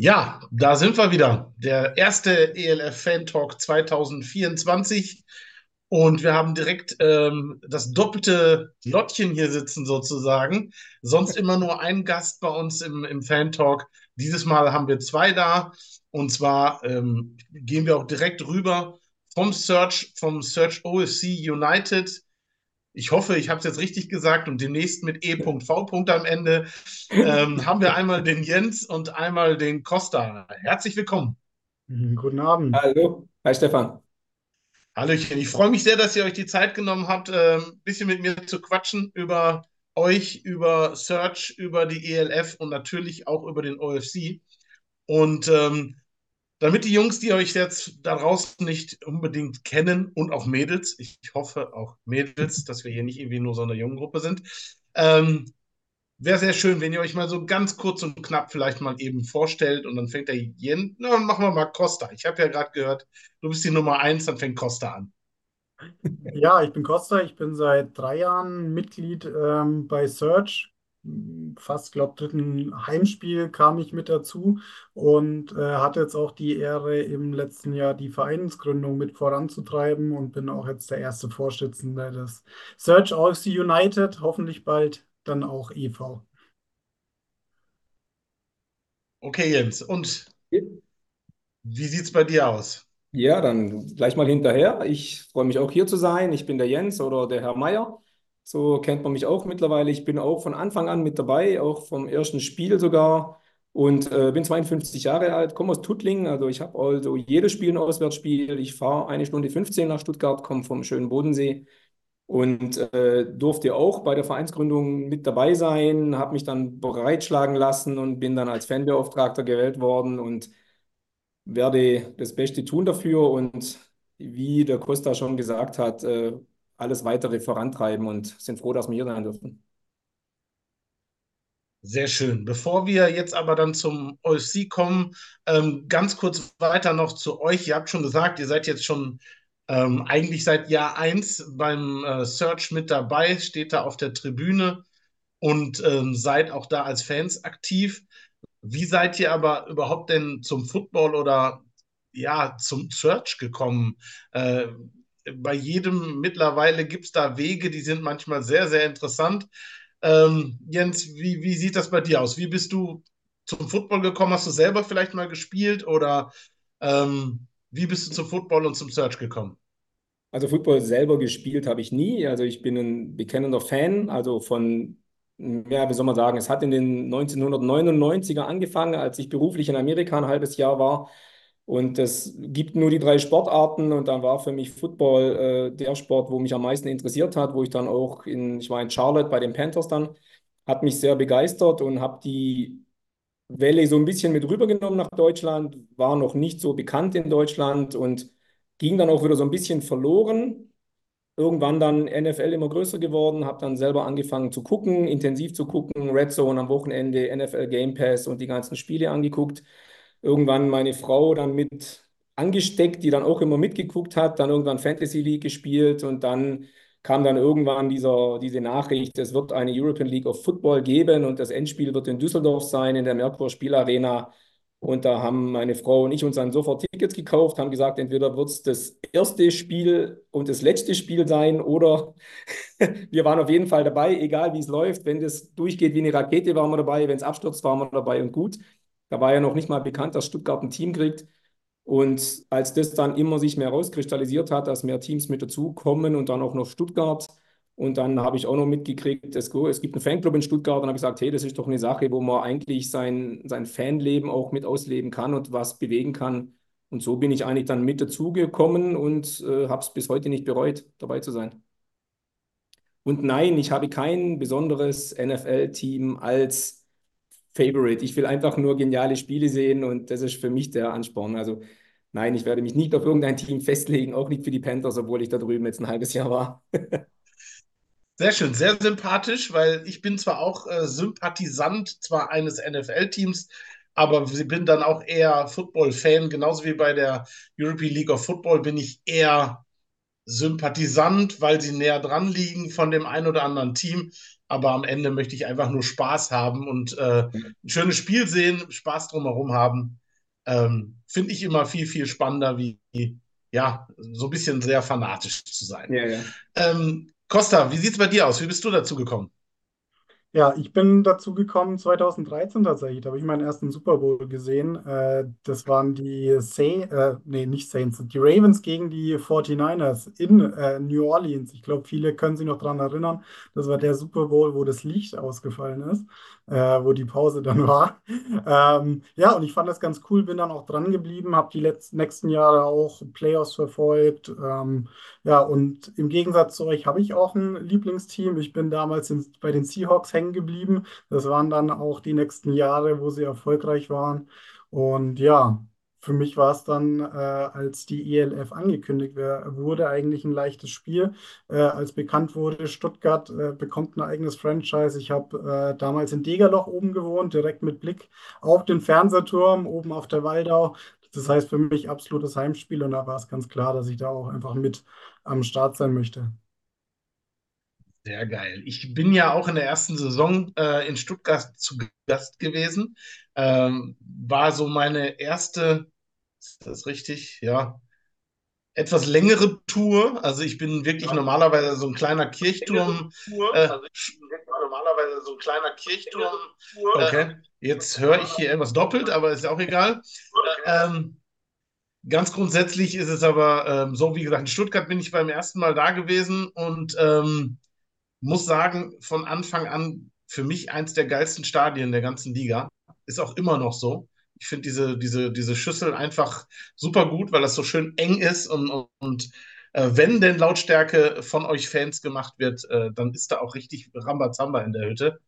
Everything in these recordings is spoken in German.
Ja, da sind wir wieder. Der erste ELF Fan Talk 2024. Und wir haben direkt ähm, das doppelte Lottchen hier sitzen sozusagen. Sonst immer nur ein Gast bei uns im, im Fan Talk. Dieses Mal haben wir zwei da. Und zwar ähm, gehen wir auch direkt rüber vom Search, vom Search OFC United ich hoffe, ich habe es jetzt richtig gesagt und demnächst mit E.V. am Ende ähm, haben wir einmal den Jens und einmal den Costa. Herzlich willkommen. Mhm, guten Abend. Hallo, hi Stefan. Hallöchen, ich freue mich sehr, dass ihr euch die Zeit genommen habt, ein ähm, bisschen mit mir zu quatschen über euch, über Search, über die ELF und natürlich auch über den OFC. Und ähm, damit die Jungs, die euch jetzt da draußen nicht unbedingt kennen und auch Mädels, ich hoffe auch Mädels, dass wir hier nicht irgendwie nur so eine junge Gruppe sind, ähm, wäre sehr schön, wenn ihr euch mal so ganz kurz und knapp vielleicht mal eben vorstellt und dann fängt der Jen, na, machen wir mal Costa. Ich habe ja gerade gehört, du bist die Nummer eins, dann fängt Costa an. Ja, ich bin Costa, ich bin seit drei Jahren Mitglied ähm, bei Search fast, glaube dritten Heimspiel kam ich mit dazu und äh, hatte jetzt auch die Ehre, im letzten Jahr die Vereinsgründung mit voranzutreiben und bin auch jetzt der erste Vorsitzende des Search OFC United, hoffentlich bald dann auch e.V. Okay, Jens, und wie sieht es bei dir aus? Ja, dann gleich mal hinterher. Ich freue mich auch hier zu sein. Ich bin der Jens oder der Herr Meier. So kennt man mich auch mittlerweile. Ich bin auch von Anfang an mit dabei, auch vom ersten Spiel sogar. Und äh, bin 52 Jahre alt, komme aus Tuttlingen. Also ich habe also jedes Spiel ein Auswärtsspiel. Ich fahre eine Stunde 15 nach Stuttgart, komme vom schönen Bodensee und äh, durfte auch bei der Vereinsgründung mit dabei sein, habe mich dann bereitschlagen lassen und bin dann als Fanbeauftragter gewählt worden und werde das Beste tun dafür. Und wie der Costa schon gesagt hat, äh, alles weitere vorantreiben und sind froh, dass wir hier sein dürfen. Sehr schön. Bevor wir jetzt aber dann zum OFC kommen, ähm, ganz kurz weiter noch zu euch. Ihr habt schon gesagt, ihr seid jetzt schon ähm, eigentlich seit Jahr 1 beim äh, Search mit dabei, steht da auf der Tribüne und ähm, seid auch da als Fans aktiv. Wie seid ihr aber überhaupt denn zum Football oder ja, zum Search gekommen? Äh, bei jedem mittlerweile gibt es da Wege, die sind manchmal sehr, sehr interessant. Ähm, Jens, wie, wie sieht das bei dir aus? Wie bist du zum Football gekommen? Hast du selber vielleicht mal gespielt oder ähm, wie bist du zum Football und zum Search gekommen? Also Football selber gespielt habe ich nie. Also ich bin ein bekennender Fan, also von, ja, wie soll man sagen, es hat in den 1999er angefangen, als ich beruflich in Amerika ein halbes Jahr war und es gibt nur die drei Sportarten und dann war für mich Football äh, der Sport, wo mich am meisten interessiert hat, wo ich dann auch in, ich war in Charlotte bei den Panthers dann, hat mich sehr begeistert und habe die Welle so ein bisschen mit rübergenommen nach Deutschland, war noch nicht so bekannt in Deutschland und ging dann auch wieder so ein bisschen verloren. Irgendwann dann NFL immer größer geworden, habe dann selber angefangen zu gucken, intensiv zu gucken, Red Zone am Wochenende, NFL Game Pass und die ganzen Spiele angeguckt irgendwann meine Frau dann mit angesteckt, die dann auch immer mitgeguckt hat, dann irgendwann Fantasy League gespielt und dann kam dann irgendwann dieser, diese Nachricht, es wird eine European League of Football geben und das Endspiel wird in Düsseldorf sein, in der Merkur Spielarena. Und da haben meine Frau und ich uns dann sofort Tickets gekauft, haben gesagt, entweder wird es das erste Spiel und das letzte Spiel sein oder wir waren auf jeden Fall dabei, egal wie es läuft. Wenn das durchgeht wie eine Rakete, waren wir dabei. Wenn es abstürzt, waren wir dabei und gut. Da war ja noch nicht mal bekannt, dass Stuttgart ein Team kriegt. Und als das dann immer sich mehr rauskristallisiert hat, dass mehr Teams mit dazukommen und dann auch noch Stuttgart. Und dann habe ich auch noch mitgekriegt, es, gibt einen Fanclub in Stuttgart und habe gesagt, hey, das ist doch eine Sache, wo man eigentlich sein, sein Fanleben auch mit ausleben kann und was bewegen kann. Und so bin ich eigentlich dann mit dazugekommen und äh, habe es bis heute nicht bereut, dabei zu sein. Und nein, ich habe kein besonderes NFL-Team als Favorite. Ich will einfach nur geniale Spiele sehen und das ist für mich der Ansporn. Also nein, ich werde mich nicht auf irgendein Team festlegen, auch nicht für die Panthers, obwohl ich da drüben jetzt ein halbes Jahr war. Sehr schön, sehr sympathisch, weil ich bin zwar auch äh, Sympathisant zwar eines NFL-Teams, aber bin dann auch eher Football-Fan, genauso wie bei der European League of Football bin ich eher Sympathisant, weil sie näher dran liegen von dem einen oder anderen Team. Aber am Ende möchte ich einfach nur Spaß haben und äh, ein schönes Spiel sehen, Spaß drumherum haben. Ähm, Finde ich immer viel, viel spannender, wie ja, so ein bisschen sehr fanatisch zu sein. Ja, ja. Ähm, Costa, wie sieht es bei dir aus? Wie bist du dazu gekommen? Ja, ich bin dazu gekommen 2013 tatsächlich. Da habe ich meinen ersten Super Bowl gesehen. Äh, das waren die Saints, äh, nee, nicht Saints, die Ravens gegen die 49ers in äh, New Orleans. Ich glaube, viele können sich noch daran erinnern. Das war der Super Bowl, wo das Licht ausgefallen ist, äh, wo die Pause dann war. Ähm, ja, und ich fand das ganz cool, bin dann auch dran geblieben, habe die letzten, nächsten Jahre auch Playoffs verfolgt. Ähm, ja, und im Gegensatz zu euch habe ich auch ein Lieblingsteam. Ich bin damals in, bei den Seahawks hängen geblieben. Das waren dann auch die nächsten Jahre, wo sie erfolgreich waren. Und ja, für mich war es dann, äh, als die ELF angekündigt wurde, eigentlich ein leichtes Spiel. Äh, als bekannt wurde, Stuttgart äh, bekommt ein eigenes Franchise. Ich habe äh, damals in Degerloch oben gewohnt, direkt mit Blick auf den Fernsehturm oben auf der Waldau. Das heißt für mich absolutes Heimspiel und da war es ganz klar, dass ich da auch einfach mit am Start sein möchte. Sehr geil. Ich bin ja auch in der ersten Saison äh, in Stuttgart zu Gast gewesen. Ähm, war so meine erste, ist das richtig? Ja, etwas längere Tour. Also ich bin wirklich normalerweise so ein kleiner Kirchturm. Äh, also ich bin normalerweise so ein kleiner Kirchturm. Okay, jetzt höre ich hier etwas doppelt, aber ist ja auch egal. Ähm, ganz grundsätzlich ist es aber ähm, so, wie gesagt, in Stuttgart bin ich beim ersten Mal da gewesen und ähm, muss sagen, von Anfang an für mich eins der geilsten Stadien der ganzen Liga. Ist auch immer noch so. Ich finde diese, diese, diese Schüssel einfach super gut, weil das so schön eng ist und, und, und äh, wenn denn Lautstärke von euch Fans gemacht wird, äh, dann ist da auch richtig Rambazamba in der Hütte.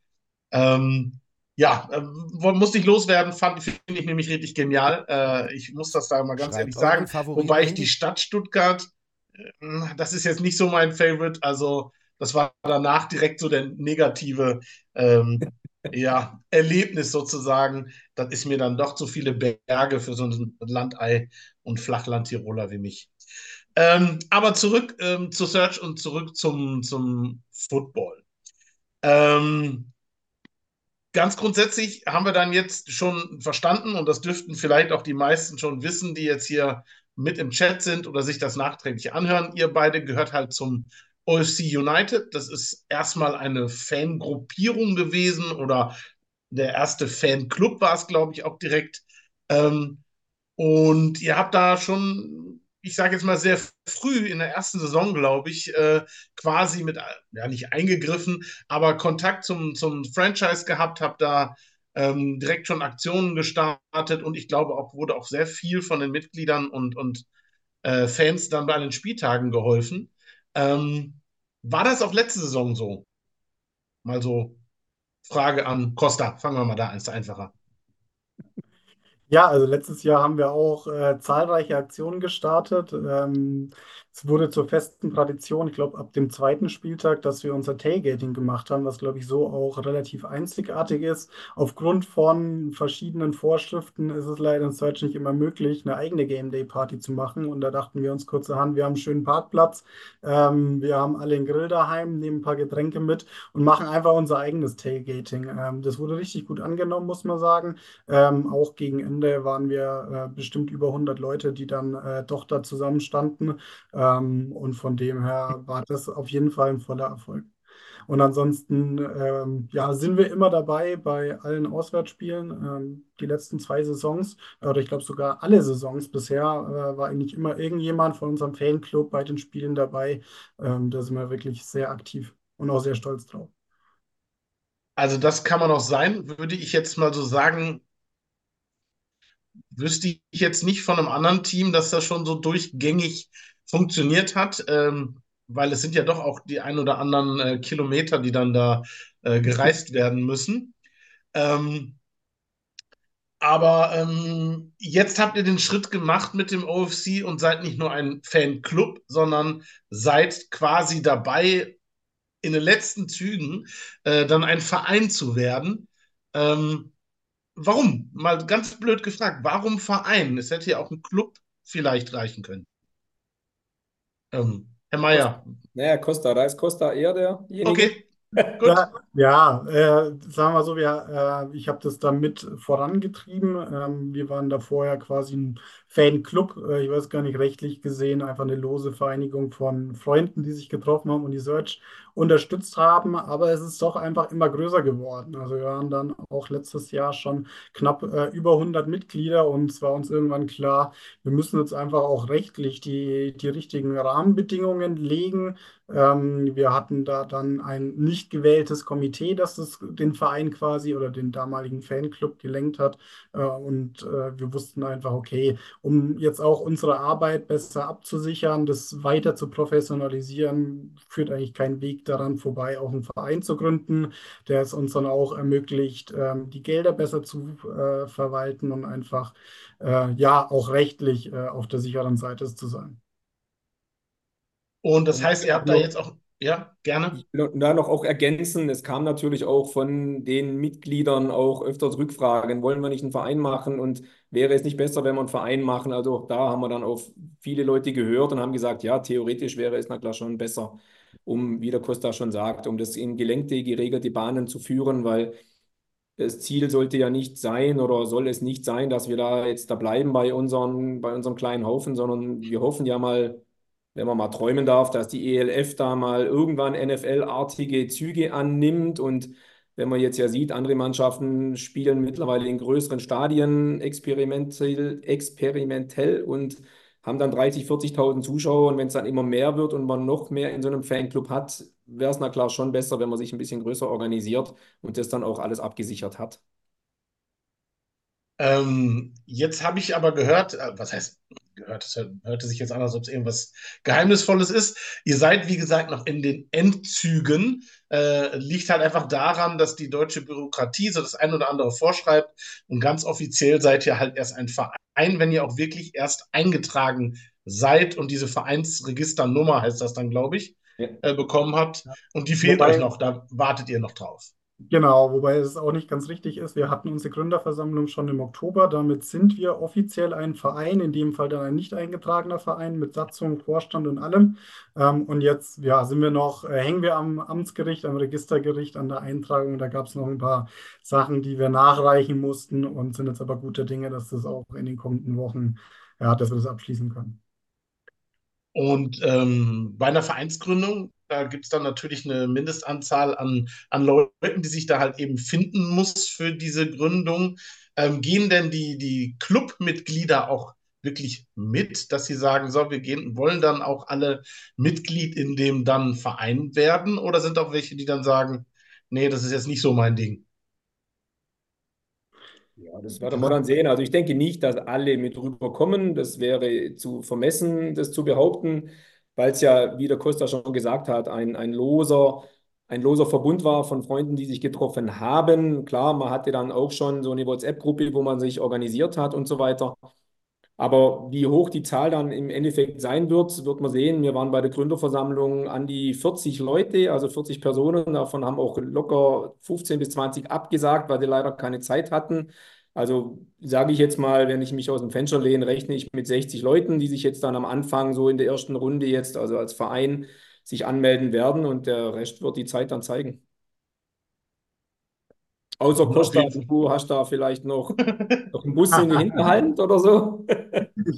Ähm, ja, äh, musste ich loswerden, fand finde ich nämlich richtig genial. Äh, ich muss das da mal ganz Schreibt ehrlich sagen. Wobei ich die- Stadt Stuttgart, äh, das ist jetzt nicht so mein Favorite. Also, das war danach direkt so der negative ähm, ja, Erlebnis sozusagen. Das ist mir dann doch zu viele Berge für so einen Landei und Flachland-Tiroler wie mich. Ähm, aber zurück ähm, zu Search und zurück zum, zum Football. Ähm, ganz grundsätzlich haben wir dann jetzt schon verstanden, und das dürften vielleicht auch die meisten schon wissen, die jetzt hier mit im Chat sind oder sich das nachträglich anhören. Ihr beide gehört halt zum OFC United. Das ist erstmal eine Fangruppierung gewesen oder der erste Fanclub war es, glaube ich, auch direkt. Ähm, und ihr habt da schon, ich sage jetzt mal sehr früh in der ersten Saison, glaube ich, äh, quasi mit, ja nicht eingegriffen, aber Kontakt zum, zum Franchise gehabt, habt da ähm, direkt schon Aktionen gestartet und ich glaube auch, wurde auch sehr viel von den Mitgliedern und, und äh, Fans dann bei den Spieltagen geholfen. Ähm, war das auch letzte Saison so? Mal so Frage an Costa. Fangen wir mal da, ist einfacher. Ja, also letztes Jahr haben wir auch äh, zahlreiche Aktionen gestartet. Ähm, es wurde zur festen Tradition, ich glaube, ab dem zweiten Spieltag, dass wir unser Tailgating gemacht haben, was, glaube ich, so auch relativ einzigartig ist. Aufgrund von verschiedenen Vorschriften ist es leider in Search nicht immer möglich, eine eigene Game Day Party zu machen. Und da dachten wir uns kurzerhand, wir haben einen schönen Parkplatz, ähm, wir haben alle einen Grill daheim, nehmen ein paar Getränke mit und machen einfach unser eigenes Tailgating. Ähm, das wurde richtig gut angenommen, muss man sagen. Ähm, auch gegen Ende waren wir äh, bestimmt über 100 Leute, die dann äh, doch da zusammenstanden. Ähm, und von dem her war das auf jeden Fall ein voller Erfolg. Und ansonsten, ähm, ja, sind wir immer dabei bei allen Auswärtsspielen. Ähm, die letzten zwei Saisons, oder ich glaube sogar alle Saisons bisher, äh, war eigentlich immer irgendjemand von unserem Fanclub bei den Spielen dabei. Ähm, da sind wir wirklich sehr aktiv und auch sehr stolz drauf. Also das kann man auch sein, würde ich jetzt mal so sagen, wüsste ich jetzt nicht von einem anderen Team, dass das schon so durchgängig funktioniert hat, ähm, weil es sind ja doch auch die ein oder anderen äh, Kilometer, die dann da äh, gereist werden müssen. Ähm, aber ähm, jetzt habt ihr den Schritt gemacht mit dem OFC und seid nicht nur ein Fanclub, sondern seid quasi dabei, in den letzten Zügen äh, dann ein Verein zu werden. Ähm, warum? Mal ganz blöd gefragt, warum Verein? Es hätte ja auch ein Club vielleicht reichen können. Ähm, Herr Meier. Naja, Costa, da ist Costa eher derjenige. Okay, gut. Ja, Ja, äh, sagen wir so, wir, äh, ich habe das da mit vorangetrieben. Ähm, wir waren da vorher quasi ein Fanclub, äh, ich weiß gar nicht rechtlich gesehen, einfach eine lose Vereinigung von Freunden, die sich getroffen haben und die Search unterstützt haben. Aber es ist doch einfach immer größer geworden. Also wir waren dann auch letztes Jahr schon knapp äh, über 100 Mitglieder und es war uns irgendwann klar, wir müssen jetzt einfach auch rechtlich die, die richtigen Rahmenbedingungen legen ähm, wir hatten da dann ein nicht gewähltes Komitee, das das, den Verein quasi oder den damaligen Fanclub gelenkt hat. Äh, und äh, wir wussten einfach, okay, um jetzt auch unsere Arbeit besser abzusichern, das weiter zu professionalisieren, führt eigentlich kein Weg daran vorbei, auch einen Verein zu gründen, der es uns dann auch ermöglicht, ähm, die Gelder besser zu äh, verwalten und einfach äh, ja auch rechtlich äh, auf der sicheren Seite zu sein. Und das heißt, ihr habt da jetzt auch, ja, gerne. Ich will da noch auch ergänzen, es kam natürlich auch von den Mitgliedern auch öfters Rückfragen, wollen wir nicht einen Verein machen und wäre es nicht besser, wenn wir einen Verein machen? Also auch da haben wir dann auf viele Leute gehört und haben gesagt, ja, theoretisch wäre es na klar schon besser, um, wie der Costa schon sagt, um das in gelenkte, geregelte Bahnen zu führen, weil das Ziel sollte ja nicht sein oder soll es nicht sein, dass wir da jetzt da bleiben bei unseren, bei unserem kleinen Haufen, sondern wir hoffen ja mal, wenn man mal träumen darf, dass die ELF da mal irgendwann NFL-artige Züge annimmt. Und wenn man jetzt ja sieht, andere Mannschaften spielen mittlerweile in größeren Stadien experimentell, experimentell und haben dann 30, 40.000 Zuschauer. Und wenn es dann immer mehr wird und man noch mehr in so einem Fanclub hat, wäre es na klar schon besser, wenn man sich ein bisschen größer organisiert und das dann auch alles abgesichert hat. Ähm, jetzt habe ich aber gehört, äh, was heißt das hörte sich jetzt an, als ob es irgendwas Geheimnisvolles ist. Ihr seid, wie gesagt, noch in den Endzügen. Äh, liegt halt einfach daran, dass die deutsche Bürokratie so das ein oder andere vorschreibt. Und ganz offiziell seid ihr halt erst ein Verein, wenn ihr auch wirklich erst eingetragen seid und diese Vereinsregisternummer heißt das dann, glaube ich, ja. äh, bekommen habt. Und die fehlt Wobei, euch noch, da wartet ihr noch drauf. Genau, wobei es auch nicht ganz richtig ist. Wir hatten unsere Gründerversammlung schon im Oktober. Damit sind wir offiziell ein Verein, in dem Fall dann ein nicht eingetragener Verein mit Satzung, Vorstand und allem. Ähm, und jetzt ja, sind wir noch, äh, hängen wir am Amtsgericht, am Registergericht an der Eintragung. Da gab es noch ein paar Sachen, die wir nachreichen mussten und sind jetzt aber guter Dinge, dass das auch in den kommenden Wochen, ja, dass wir das abschließen können. Und ähm, bei einer Vereinsgründung, da gibt es dann natürlich eine Mindestanzahl an, an Leuten, die sich da halt eben finden muss für diese Gründung. Ähm, gehen denn die, die Clubmitglieder auch wirklich mit, dass sie sagen, so, wir gehen, wollen dann auch alle Mitglied in dem dann Verein werden? Oder sind auch welche, die dann sagen, nee, das ist jetzt nicht so mein Ding? Ja, das werden wir dann sehen. Also ich denke nicht, dass alle mit rüberkommen. Das wäre zu vermessen, das zu behaupten, weil es ja, wie der Costa schon gesagt hat, ein, ein loser, ein loser Verbund war von Freunden, die sich getroffen haben. Klar, man hatte dann auch schon so eine WhatsApp-Gruppe, wo man sich organisiert hat und so weiter. Aber wie hoch die Zahl dann im Endeffekt sein wird, wird man sehen. Wir waren bei der Gründerversammlung an die 40 Leute, also 40 Personen. Davon haben auch locker 15 bis 20 abgesagt, weil sie leider keine Zeit hatten. Also sage ich jetzt mal, wenn ich mich aus dem Fenster lehne, rechne ich mit 60 Leuten, die sich jetzt dann am Anfang so in der ersten Runde jetzt, also als Verein, sich anmelden werden und der Rest wird die Zeit dann zeigen. Außer Costa, du hast da vielleicht noch, noch einen Bus in die Hinterhand oder so.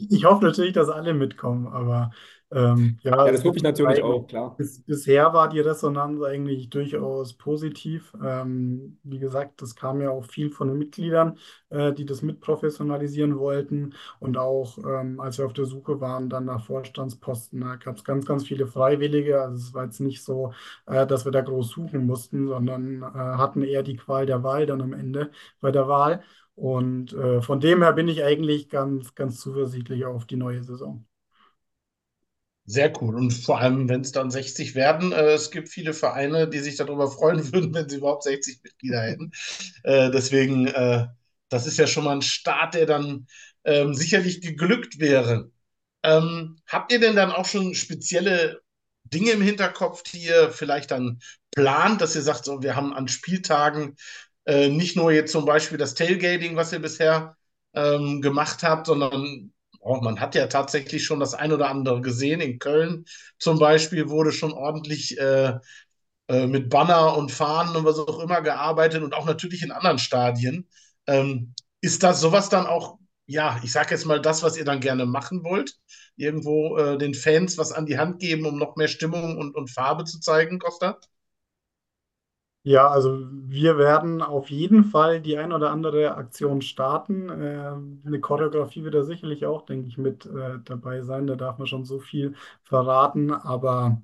ich hoffe natürlich, dass alle mitkommen, aber ähm, ja, ja, das hoffe ich natürlich auch, klar. Bis, bisher war die Resonanz eigentlich durchaus positiv. Ähm, wie gesagt, das kam ja auch viel von den Mitgliedern, äh, die das mitprofessionalisieren wollten. Und auch ähm, als wir auf der Suche waren, dann nach Vorstandsposten, da gab es ganz, ganz viele Freiwillige. Also es war jetzt nicht so, äh, dass wir da groß suchen mussten, sondern äh, hatten eher die Qual der Wahl dann am Ende bei der Wahl. Und äh, von dem her bin ich eigentlich ganz, ganz zuversichtlich auf die neue Saison. Sehr cool. Und vor allem, wenn es dann 60 werden, äh, es gibt viele Vereine, die sich darüber freuen würden, wenn sie überhaupt 60 Mitglieder hätten. Äh, deswegen, äh, das ist ja schon mal ein Start, der dann ähm, sicherlich geglückt wäre. Ähm, habt ihr denn dann auch schon spezielle Dinge im Hinterkopf, die ihr vielleicht dann plant, dass ihr sagt, so, wir haben an Spieltagen äh, nicht nur jetzt zum Beispiel das Tailgating, was ihr bisher ähm, gemacht habt, sondern Oh, man hat ja tatsächlich schon das ein oder andere gesehen. In Köln zum Beispiel wurde schon ordentlich äh, äh, mit Banner und Fahnen und was auch immer gearbeitet und auch natürlich in anderen Stadien. Ähm, ist das sowas dann auch, ja, ich sage jetzt mal das, was ihr dann gerne machen wollt? Irgendwo äh, den Fans was an die Hand geben, um noch mehr Stimmung und, und Farbe zu zeigen, Costa? Ja, also wir werden auf jeden Fall die ein oder andere Aktion starten. Äh, eine Choreografie wird da sicherlich auch, denke ich, mit äh, dabei sein. Da darf man schon so viel verraten. Aber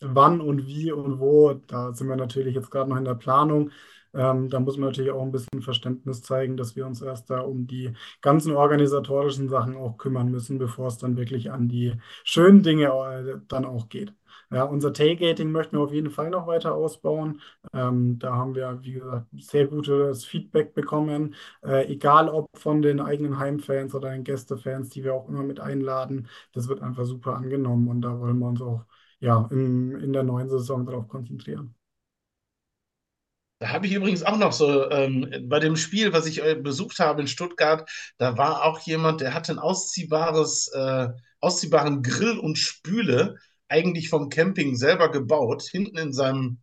wann und wie und wo, da sind wir natürlich jetzt gerade noch in der Planung. Ähm, da muss man natürlich auch ein bisschen Verständnis zeigen, dass wir uns erst da um die ganzen organisatorischen Sachen auch kümmern müssen, bevor es dann wirklich an die schönen Dinge äh, dann auch geht. Ja, unser Tailgating möchten wir auf jeden Fall noch weiter ausbauen. Ähm, da haben wir, wie gesagt, sehr gutes Feedback bekommen, äh, egal ob von den eigenen Heimfans oder den Gästefans, die wir auch immer mit einladen. Das wird einfach super angenommen und da wollen wir uns auch ja, in, in der neuen Saison darauf konzentrieren. Da habe ich übrigens auch noch so, ähm, bei dem Spiel, was ich äh, besucht habe in Stuttgart, da war auch jemand, der hatte ein ausziehbares, äh, ausziehbaren Grill und Spüle eigentlich vom Camping selber gebaut, hinten in seinem,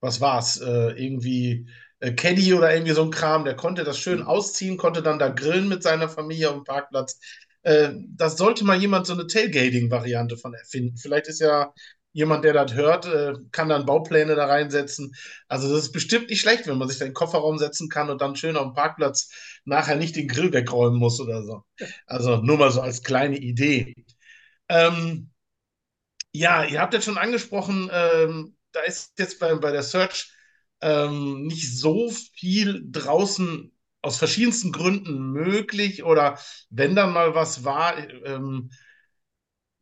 was war's, äh, irgendwie äh, Caddy oder irgendwie so ein Kram, der konnte das schön ausziehen, konnte dann da grillen mit seiner Familie auf dem Parkplatz. Äh, das sollte mal jemand so eine Tailgating-Variante von erfinden. Vielleicht ist ja jemand, der das hört, äh, kann dann Baupläne da reinsetzen. Also das ist bestimmt nicht schlecht, wenn man sich da in den Kofferraum setzen kann und dann schön auf dem Parkplatz nachher nicht den Grill wegräumen muss oder so. Also nur mal so als kleine Idee. Ähm, ja, ihr habt jetzt schon angesprochen, ähm, da ist jetzt bei, bei der Search ähm, nicht so viel draußen aus verschiedensten Gründen möglich oder wenn dann mal was war, ähm,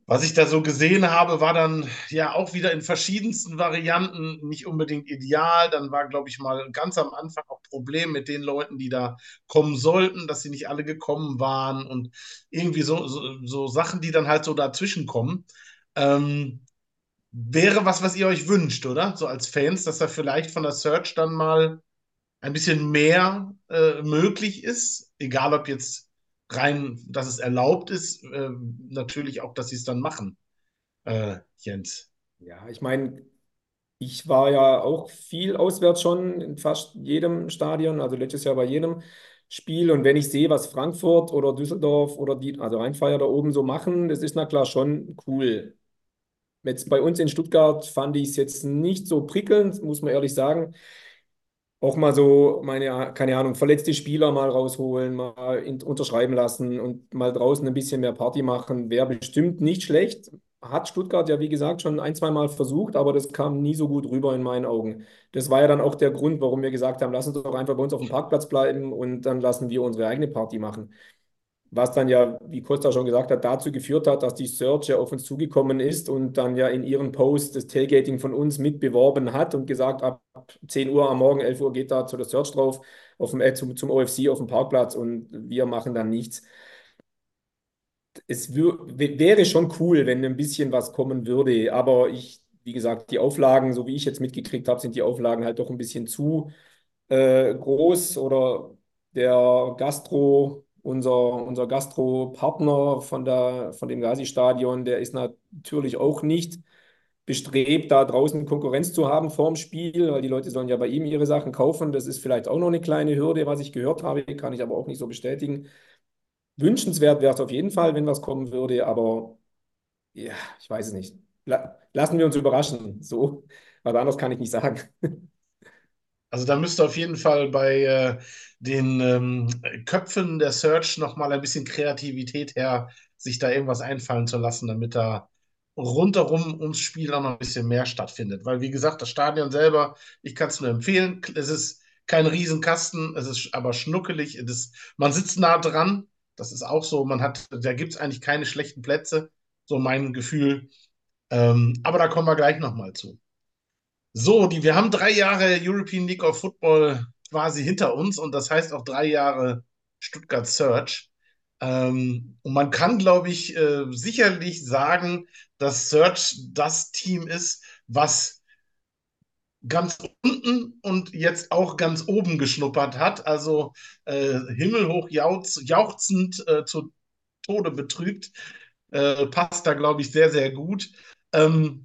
was ich da so gesehen habe, war dann ja auch wieder in verschiedensten Varianten nicht unbedingt ideal. Dann war, glaube ich, mal ganz am Anfang auch Problem mit den Leuten, die da kommen sollten, dass sie nicht alle gekommen waren und irgendwie so, so, so Sachen, die dann halt so dazwischen kommen. Ähm, wäre was, was ihr euch wünscht, oder? So als Fans, dass da vielleicht von der Search dann mal ein bisschen mehr äh, möglich ist, egal ob jetzt rein, dass es erlaubt ist, äh, natürlich auch, dass sie es dann machen, äh, Jens. Ja, ich meine, ich war ja auch viel auswärts schon in fast jedem Stadion, also letztes Jahr bei jedem Spiel. Und wenn ich sehe, was Frankfurt oder Düsseldorf oder die, also Rheinfeier da oben so machen, das ist na klar schon cool. Jetzt bei uns in Stuttgart fand ich es jetzt nicht so prickelnd, muss man ehrlich sagen auch mal so meine, keine Ahnung, verletzte Spieler mal rausholen, mal in, unterschreiben lassen und mal draußen ein bisschen mehr Party machen, wäre bestimmt nicht schlecht. Hat Stuttgart ja, wie gesagt, schon ein, zwei Mal versucht, aber das kam nie so gut rüber in meinen Augen. Das war ja dann auch der Grund, warum wir gesagt haben, lass uns doch einfach bei uns auf dem Parkplatz bleiben und dann lassen wir unsere eigene Party machen was dann ja, wie Costa schon gesagt hat, dazu geführt hat, dass die Search ja auf uns zugekommen ist und dann ja in ihren Post das Tailgating von uns mitbeworben hat und gesagt, ab 10 Uhr am Morgen, 11 Uhr geht da zu der Search drauf, auf dem, äh, zum, zum OFC auf dem Parkplatz und wir machen dann nichts. Es wäre schon cool, wenn ein bisschen was kommen würde, aber ich, wie gesagt, die Auflagen, so wie ich jetzt mitgekriegt habe, sind die Auflagen halt doch ein bisschen zu äh, groß oder der Gastro unser, unser Gastro-Partner von, von dem Gazi-Stadion, der ist natürlich auch nicht bestrebt, da draußen Konkurrenz zu haben vorm Spiel, weil die Leute sollen ja bei ihm ihre Sachen kaufen. Das ist vielleicht auch noch eine kleine Hürde, was ich gehört habe, kann ich aber auch nicht so bestätigen. Wünschenswert wäre es auf jeden Fall, wenn was kommen würde, aber ja, ich weiß es nicht. Lassen wir uns überraschen. So, was anderes kann ich nicht sagen. Also da müsste auf jeden Fall bei äh, den ähm, Köpfen der Search nochmal ein bisschen Kreativität her, sich da irgendwas einfallen zu lassen, damit da rundherum ums Spiel auch noch ein bisschen mehr stattfindet. Weil, wie gesagt, das Stadion selber, ich kann es nur empfehlen, es ist kein Riesenkasten, es ist aber schnuckelig, es ist, man sitzt nah dran, das ist auch so, man hat, da gibt es eigentlich keine schlechten Plätze, so mein Gefühl. Ähm, aber da kommen wir gleich nochmal zu. So, die, wir haben drei Jahre European League of Football quasi hinter uns und das heißt auch drei Jahre Stuttgart Search. Ähm, und man kann, glaube ich, äh, sicherlich sagen, dass Search das Team ist, was ganz unten und jetzt auch ganz oben geschnuppert hat. Also äh, himmelhoch jauchz, jauchzend äh, zu Tode betrübt. Äh, passt da, glaube ich, sehr, sehr gut. Ähm,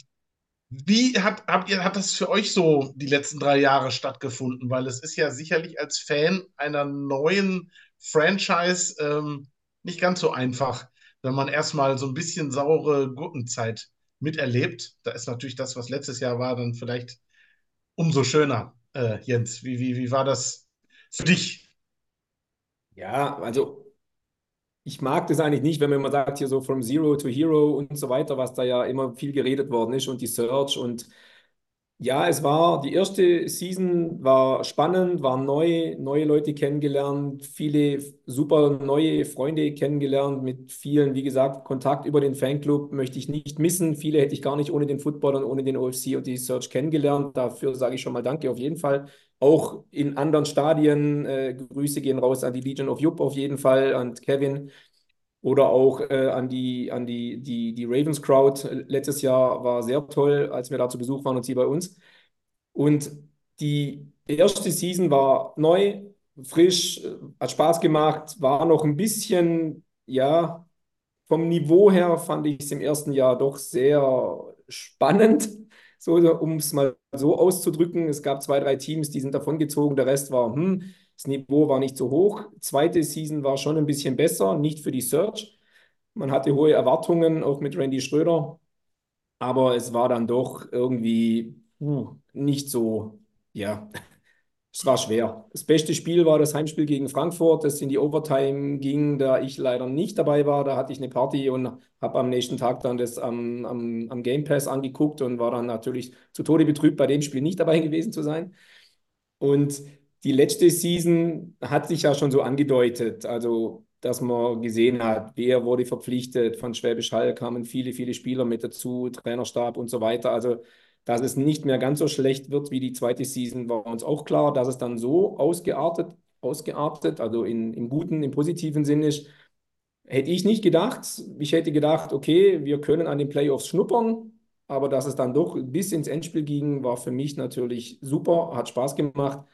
Wie hat, habt ihr, hat das für euch so die letzten drei Jahre stattgefunden? Weil es ist ja sicherlich als Fan einer neuen Franchise ähm, nicht ganz so einfach, wenn man erstmal so ein bisschen saure Gurkenzeit miterlebt. Da ist natürlich das, was letztes Jahr war, dann vielleicht umso schöner. Äh, Jens, wie, wie, wie war das für dich? Ja, also ich mag das eigentlich nicht, wenn man immer sagt, hier so from Zero to Hero und so weiter, was da ja immer viel geredet worden ist und die Search und ja, es war, die erste Season war spannend, war neu, neue Leute kennengelernt, viele super neue Freunde kennengelernt, mit vielen, wie gesagt, Kontakt über den Fanclub möchte ich nicht missen. Viele hätte ich gar nicht ohne den Football und ohne den OFC und die Search kennengelernt. Dafür sage ich schon mal Danke auf jeden Fall. Auch in anderen Stadien, äh, Grüße gehen raus an die Legion of Jupp auf jeden Fall, an Kevin. Oder auch äh, an die, an die, die, die Ravens Crowd letztes Jahr war sehr toll, als wir da zu Besuch waren und sie bei uns. Und die erste Season war neu, frisch, hat Spaß gemacht, war noch ein bisschen, ja, vom Niveau her fand ich es im ersten Jahr doch sehr spannend, so, um es mal so auszudrücken. Es gab zwei, drei Teams, die sind davongezogen, der Rest war, hm, das Niveau war nicht so hoch. Zweite Season war schon ein bisschen besser, nicht für die Search. Man hatte hohe Erwartungen, auch mit Randy Schröder. Aber es war dann doch irgendwie uh, nicht so, ja, es war schwer. Das beste Spiel war das Heimspiel gegen Frankfurt, das in die Overtime ging, da ich leider nicht dabei war. Da hatte ich eine Party und habe am nächsten Tag dann das am, am, am Game Pass angeguckt und war dann natürlich zu Tode betrübt, bei dem Spiel nicht dabei gewesen zu sein. Und die letzte Season hat sich ja schon so angedeutet, also dass man gesehen hat, wer wurde verpflichtet. Von Schwäbisch Hall kamen viele, viele Spieler mit dazu, Trainerstab und so weiter. Also, dass es nicht mehr ganz so schlecht wird wie die zweite Season, war uns auch klar. Dass es dann so ausgeartet, ausgeartet also in, im guten, im positiven Sinn ist, hätte ich nicht gedacht. Ich hätte gedacht, okay, wir können an den Playoffs schnuppern, aber dass es dann doch bis ins Endspiel ging, war für mich natürlich super, hat Spaß gemacht.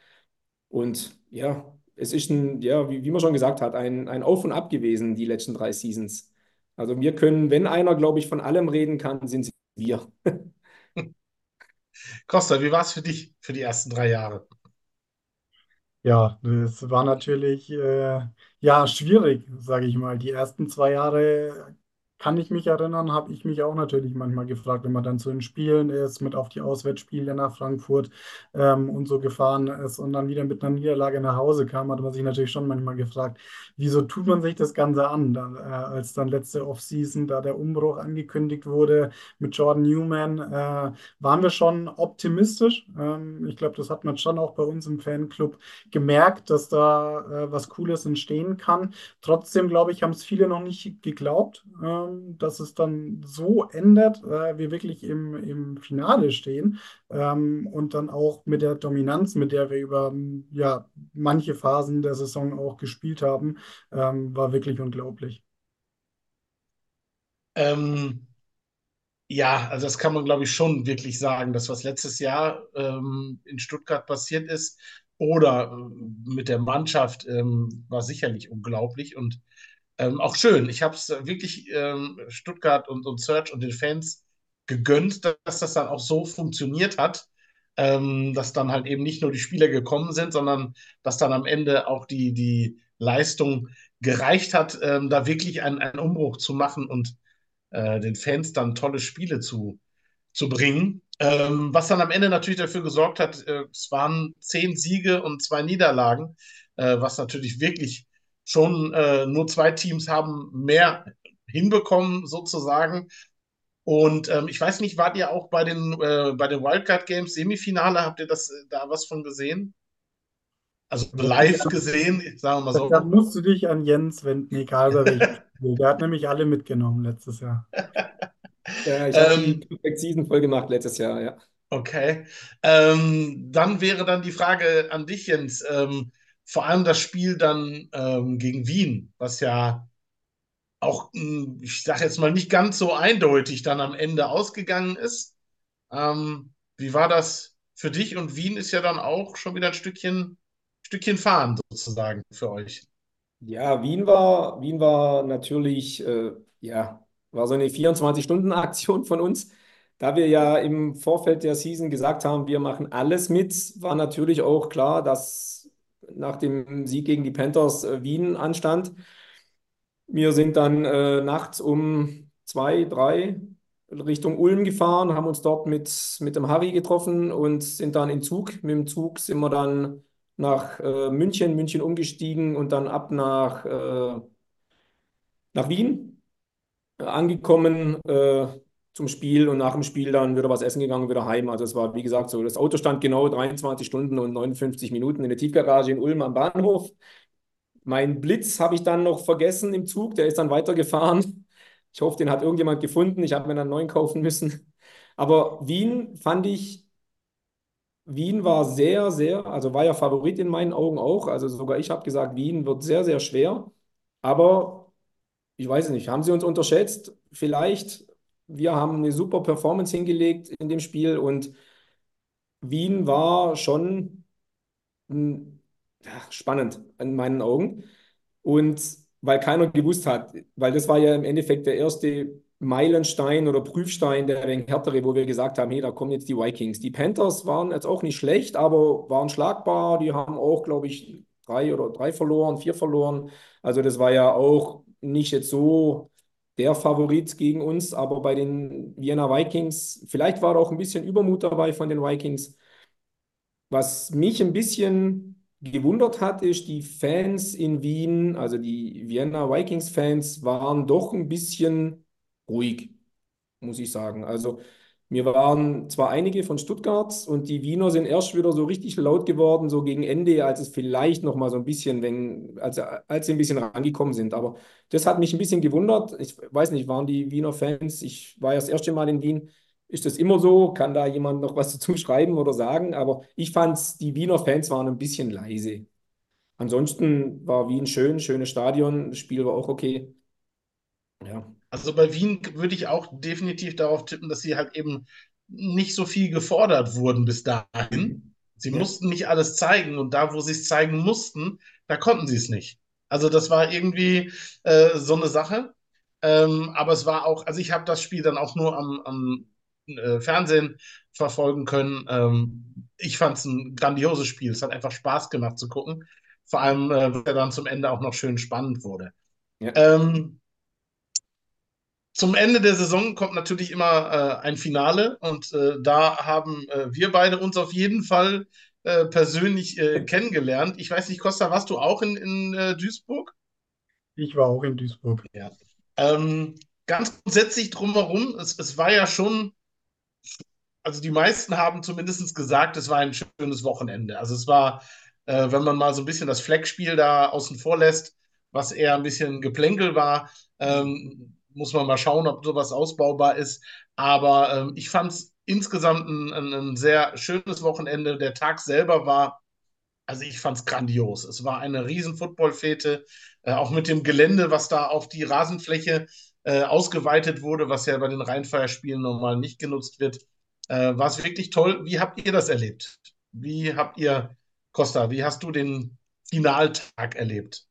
Und ja, es ist ein, ja, wie, wie man schon gesagt hat, ein, ein Auf und Ab gewesen, die letzten drei Seasons. Also wir können, wenn einer, glaube ich, von allem reden kann, sind es wir. Costa, wie war es für dich für die ersten drei Jahre? Ja, das war natürlich äh, ja schwierig, sage ich mal. Die ersten zwei Jahre kann ich mich erinnern, habe ich mich auch natürlich manchmal gefragt, wenn man dann zu den Spielen ist, mit auf die Auswärtsspiele nach Frankfurt ähm, und so gefahren ist und dann wieder mit einer Niederlage nach Hause kam, hat man sich natürlich schon manchmal gefragt, wieso tut man sich das Ganze an, dann, äh, als dann letzte Offseason da der Umbruch angekündigt wurde mit Jordan Newman, äh, waren wir schon optimistisch. Ähm, ich glaube, das hat man schon auch bei uns im Fanclub gemerkt, dass da äh, was Cooles entstehen kann. Trotzdem, glaube ich, haben es viele noch nicht geglaubt. Ähm, ähm, dass es dann so ändert, äh, wir wirklich im, im Finale stehen ähm, und dann auch mit der Dominanz, mit der wir über ja, manche Phasen der Saison auch gespielt haben, ähm, war wirklich unglaublich. Ähm, ja, also das kann man, glaube ich, schon wirklich sagen, dass was letztes Jahr ähm, in Stuttgart passiert ist oder äh, mit der Mannschaft ähm, war sicherlich unglaublich und ähm, auch schön. Ich habe es wirklich ähm, Stuttgart und, und Search und den Fans gegönnt, dass das dann auch so funktioniert hat, ähm, dass dann halt eben nicht nur die Spieler gekommen sind, sondern dass dann am Ende auch die, die Leistung gereicht hat, ähm, da wirklich einen, einen Umbruch zu machen und äh, den Fans dann tolle Spiele zu, zu bringen. Ähm, was dann am Ende natürlich dafür gesorgt hat, äh, es waren zehn Siege und zwei Niederlagen, äh, was natürlich wirklich schon äh, nur zwei Teams haben mehr hinbekommen, sozusagen. Und ähm, ich weiß nicht, wart ihr auch bei den, äh, bei den Wildcard Games Semifinale? Habt ihr das äh, da was von gesehen? Also live gesehen, sagen wir mal so. Da musst du dich an Jens wenden, egal bei welchem Spiel. Der hat nämlich alle mitgenommen letztes Jahr. Ja, ich habe ähm, die Perfect Season voll gemacht letztes Jahr, ja. Okay. Ähm, dann wäre dann die Frage an dich, Jens. Ähm, vor allem das Spiel dann ähm, gegen Wien, was ja auch, hm, ich sage jetzt mal, nicht ganz so eindeutig dann am Ende ausgegangen ist. Ähm, wie war das für dich? Und Wien ist ja dann auch schon wieder ein Stückchen, Stückchen fahren sozusagen für euch. Ja, Wien war, Wien war natürlich, äh, ja, war so eine 24-Stunden-Aktion von uns. Da wir ja im Vorfeld der Season gesagt haben, wir machen alles mit, war natürlich auch klar, dass nach dem Sieg gegen die Panthers äh, Wien anstand. Wir sind dann äh, nachts um zwei, drei Richtung Ulm gefahren, haben uns dort mit, mit dem Harry getroffen und sind dann in Zug. Mit dem Zug sind wir dann nach äh, München, München umgestiegen und dann ab nach, äh, nach Wien äh, angekommen äh, zum Spiel und nach dem Spiel dann wieder was essen gegangen, wieder heim. Also es war, wie gesagt, so, das Auto stand genau 23 Stunden und 59 Minuten in der Tiefgarage in Ulm am Bahnhof. Mein Blitz habe ich dann noch vergessen im Zug, der ist dann weitergefahren. Ich hoffe, den hat irgendjemand gefunden. Ich habe mir dann einen neuen kaufen müssen. Aber Wien fand ich, Wien war sehr, sehr, also war ja Favorit in meinen Augen auch. Also sogar ich habe gesagt, Wien wird sehr, sehr schwer. Aber ich weiß nicht, haben sie uns unterschätzt? Vielleicht. Wir haben eine super Performance hingelegt in dem Spiel und Wien war schon spannend in meinen Augen. Und weil keiner gewusst hat, weil das war ja im Endeffekt der erste Meilenstein oder Prüfstein der wegen härtere, wo wir gesagt haben, hey, da kommen jetzt die Vikings. Die Panthers waren jetzt auch nicht schlecht, aber waren schlagbar. Die haben auch, glaube ich, drei oder drei verloren, vier verloren. Also das war ja auch nicht jetzt so der Favorit gegen uns, aber bei den Vienna Vikings, vielleicht war da auch ein bisschen Übermut dabei von den Vikings. Was mich ein bisschen gewundert hat, ist, die Fans in Wien, also die Vienna Vikings-Fans, waren doch ein bisschen ruhig, muss ich sagen. Also wir waren zwar einige von Stuttgart und die Wiener sind erst wieder so richtig laut geworden, so gegen Ende, als es vielleicht noch mal so ein bisschen, wenn, als, als sie ein bisschen rangekommen sind. Aber das hat mich ein bisschen gewundert. Ich weiß nicht, waren die Wiener Fans, ich war ja das erste Mal in Wien, ist das immer so? Kann da jemand noch was dazu schreiben oder sagen? Aber ich fand, die Wiener Fans waren ein bisschen leise. Ansonsten war Wien schön, schönes Stadion, das Spiel war auch okay. Ja. Also bei Wien würde ich auch definitiv darauf tippen, dass sie halt eben nicht so viel gefordert wurden bis dahin. Sie ja. mussten nicht alles zeigen und da, wo sie es zeigen mussten, da konnten sie es nicht. Also das war irgendwie äh, so eine Sache. Ähm, aber es war auch, also ich habe das Spiel dann auch nur am, am äh, Fernsehen verfolgen können. Ähm, ich fand es ein grandioses Spiel. Es hat einfach Spaß gemacht zu gucken. Vor allem, äh, weil er dann zum Ende auch noch schön spannend wurde. Ja. Ähm, zum Ende der Saison kommt natürlich immer äh, ein Finale und äh, da haben äh, wir beide uns auf jeden Fall äh, persönlich äh, kennengelernt. Ich weiß nicht, Costa, warst du auch in, in äh, Duisburg? Ich war auch in Duisburg. Ja. Ähm, ganz grundsätzlich drumherum, es, es war ja schon, also die meisten haben zumindest gesagt, es war ein schönes Wochenende. Also es war, wenn man mal so ein bisschen das Fleckspiel da außen vor lässt, was eher ein bisschen Geplänkel war, ähm, muss man mal schauen, ob sowas ausbaubar ist. Aber ähm, ich fand es insgesamt ein, ein, ein, sehr schönes Wochenende. Der Tag selber war, also ich fand es grandios. Es war eine riesen Footballfete, äh, auch mit dem Gelände, was da auf die Rasenfläche äh, ausgeweitet wurde, was ja bei den Rheinfeierspielen normal nicht genutzt wird. Äh, war es wirklich toll. Wie habt ihr das erlebt? Wie habt ihr, Costa, wie hast du den Finaltag erlebt?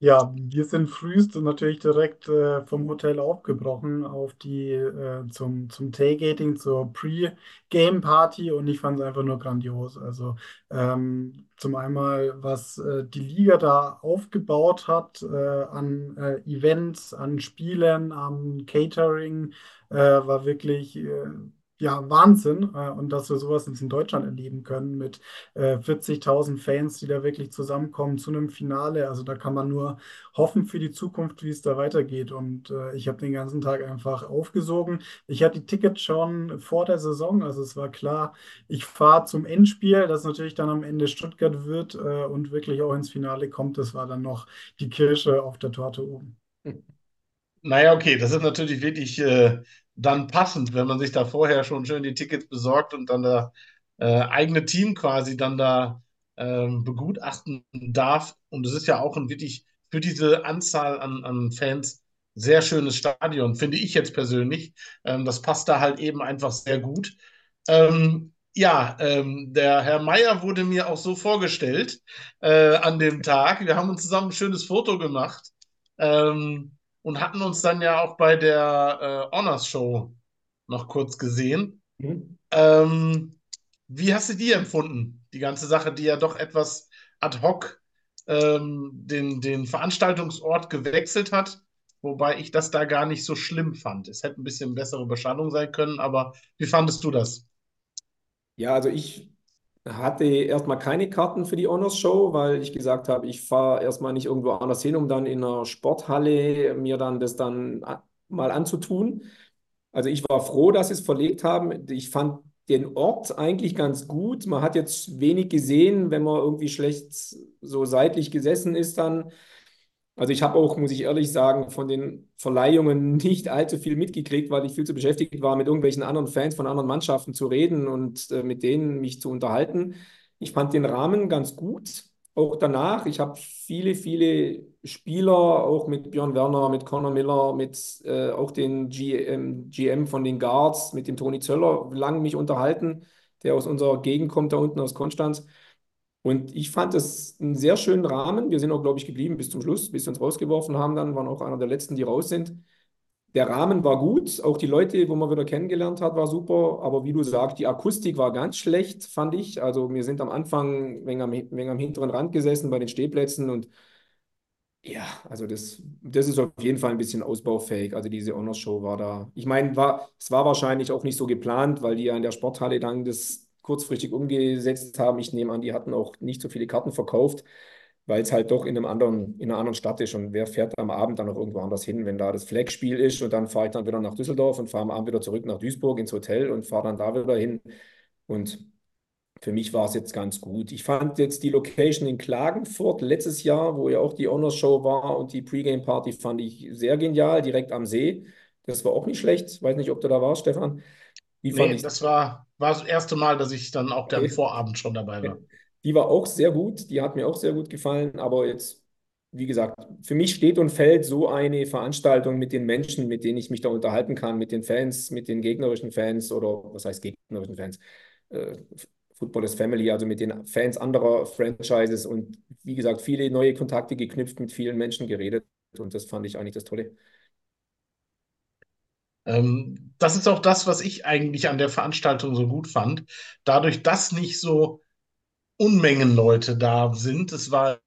Ja, wir sind frühest natürlich direkt äh, vom Hotel aufgebrochen auf die äh, zum, zum Tailgating, zur Pre-Game-Party und ich fand es einfach nur grandios. Also ähm, zum einmal, was äh, die Liga da aufgebaut hat äh, an äh, Events, an Spielen, an Catering, äh, war wirklich ja, Wahnsinn. Äh, und dass wir sowas jetzt in Deutschland erleben können mit äh, 40.000 Fans, die da wirklich zusammenkommen zu einem Finale. Also da kann man nur hoffen für die Zukunft, wie es da weitergeht. Und äh, ich habe den ganzen Tag einfach aufgesogen. Ich hatte die Tickets schon vor der Saison. Also es war klar, ich fahre zum Endspiel, das natürlich dann am Ende Stuttgart wird äh, und wirklich auch ins Finale kommt. Das war dann noch die Kirsche auf der Torte oben. Naja, okay, das ist natürlich wirklich äh, dann passend, wenn man sich da vorher schon schön die Tickets besorgt und dann das äh, eigene Team quasi dann da äh, begutachten darf. Und es ist ja auch ein wirklich für diese Anzahl an, an Fans sehr schönes Stadion, finde ich jetzt persönlich. Ähm, das passt da halt eben einfach sehr gut. Ähm, ja, ähm, der Herr Meier wurde mir auch so vorgestellt äh, an dem Tag. Wir haben uns zusammen ein schönes Foto gemacht. Ähm, und hatten uns dann ja auch bei der äh, Honors Show noch kurz gesehen. Mhm. Ähm, wie hast du die empfunden? Die ganze Sache, die ja doch etwas ad hoc ähm, den, den Veranstaltungsort gewechselt hat, wobei ich das da gar nicht so schlimm fand. Es hätte ein bisschen bessere Beschallung sein können, aber wie fandest du das? Ja, also ich hatte erstmal keine Karten für die Honors Show, weil ich gesagt habe, ich fahre erstmal nicht irgendwo anders hin, um dann in einer Sporthalle mir dann das dann mal anzutun. Also ich war froh, dass sie es verlegt haben. Ich fand den Ort eigentlich ganz gut. Man hat jetzt wenig gesehen, wenn man irgendwie schlecht so seitlich gesessen ist dann. Also ich habe auch, muss ich ehrlich sagen, von den Verleihungen nicht allzu viel mitgekriegt, weil ich viel zu beschäftigt war, mit irgendwelchen anderen Fans von anderen Mannschaften zu reden und äh, mit denen mich zu unterhalten. Ich fand den Rahmen ganz gut, auch danach. Ich habe viele, viele Spieler, auch mit Björn Werner, mit Conor Miller, mit äh, auch den GM, GM von den Guards, mit dem Toni Zöller, lang mich unterhalten, der aus unserer Gegend kommt, da unten aus Konstanz. Und ich fand es einen sehr schönen Rahmen. Wir sind auch, glaube ich, geblieben bis zum Schluss, bis wir uns rausgeworfen haben. Dann waren auch einer der letzten, die raus sind. Der Rahmen war gut, auch die Leute, wo man wieder kennengelernt hat, war super. Aber wie du sagst, die Akustik war ganz schlecht, fand ich. Also wir sind am Anfang wegen am, wegen am hinteren Rand gesessen bei den Stehplätzen und ja, also das, das ist auf jeden Fall ein bisschen ausbaufähig. Also diese Honors Show war da. Ich meine, war, es war wahrscheinlich auch nicht so geplant, weil die ja in der Sporthalle dann das kurzfristig umgesetzt haben. Ich nehme an, die hatten auch nicht so viele Karten verkauft, weil es halt doch in einem anderen, in einer anderen Stadt ist. Und wer fährt am Abend dann noch irgendwo anders hin, wenn da das Fleckspiel ist und dann fahre ich dann wieder nach Düsseldorf und fahre am Abend wieder zurück nach Duisburg ins Hotel und fahre dann da wieder hin. Und für mich war es jetzt ganz gut. Ich fand jetzt die Location in Klagenfurt letztes Jahr, wo ja auch die Honors Show war und die Pre-Game Party, fand ich sehr genial, direkt am See. Das war auch nicht schlecht. Weiß nicht, ob du da warst, Stefan. Wie fand nee, ich das war, war das erste Mal, dass ich dann auch okay. am Vorabend schon dabei war. Die war auch sehr gut, die hat mir auch sehr gut gefallen, aber jetzt, wie gesagt, für mich steht und fällt so eine Veranstaltung mit den Menschen, mit denen ich mich da unterhalten kann, mit den Fans, mit den gegnerischen Fans oder was heißt gegnerischen Fans? Äh, Football is Family, also mit den Fans anderer Franchises und wie gesagt, viele neue Kontakte geknüpft, mit vielen Menschen geredet und das fand ich eigentlich das Tolle. Ähm, das ist auch das, was ich eigentlich an der Veranstaltung so gut fand. Dadurch, dass nicht so Unmengen Leute da sind, es war,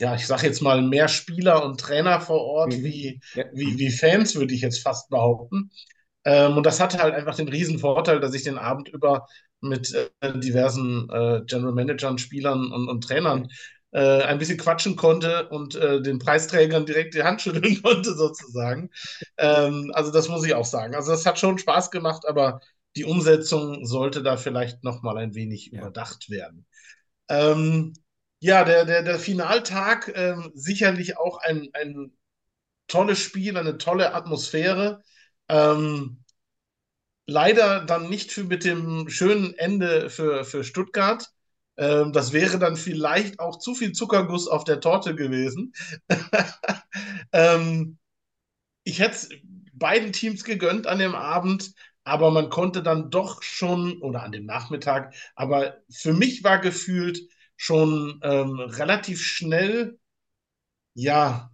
ja, ich sage jetzt mal, mehr Spieler und Trainer vor Ort mhm. wie, ja. wie, wie Fans, würde ich jetzt fast behaupten. Ähm, und das hatte halt einfach den riesen Vorteil, dass ich den Abend über mit äh, diversen äh, General Managern, Spielern und, und Trainern äh, ein bisschen quatschen konnte und äh, den Preisträgern direkt die Hand schütteln konnte, sozusagen. Ähm, also das muss ich auch sagen. Also das hat schon Spaß gemacht, aber die Umsetzung sollte da vielleicht noch mal ein wenig ja. überdacht werden. Ähm, ja, der, der, der Finaltag ähm, sicherlich auch ein, ein tolles Spiel, eine tolle Atmosphäre. Ähm, leider dann nicht für, mit dem schönen Ende für, für Stuttgart. Ähm, das wäre dann vielleicht auch zu viel Zuckerguss auf der Torte gewesen. ähm, ich hätte es beiden Teams gegönnt an dem Abend, aber man konnte dann doch schon, oder an dem Nachmittag, aber für mich war gefühlt schon ähm, relativ schnell, ja,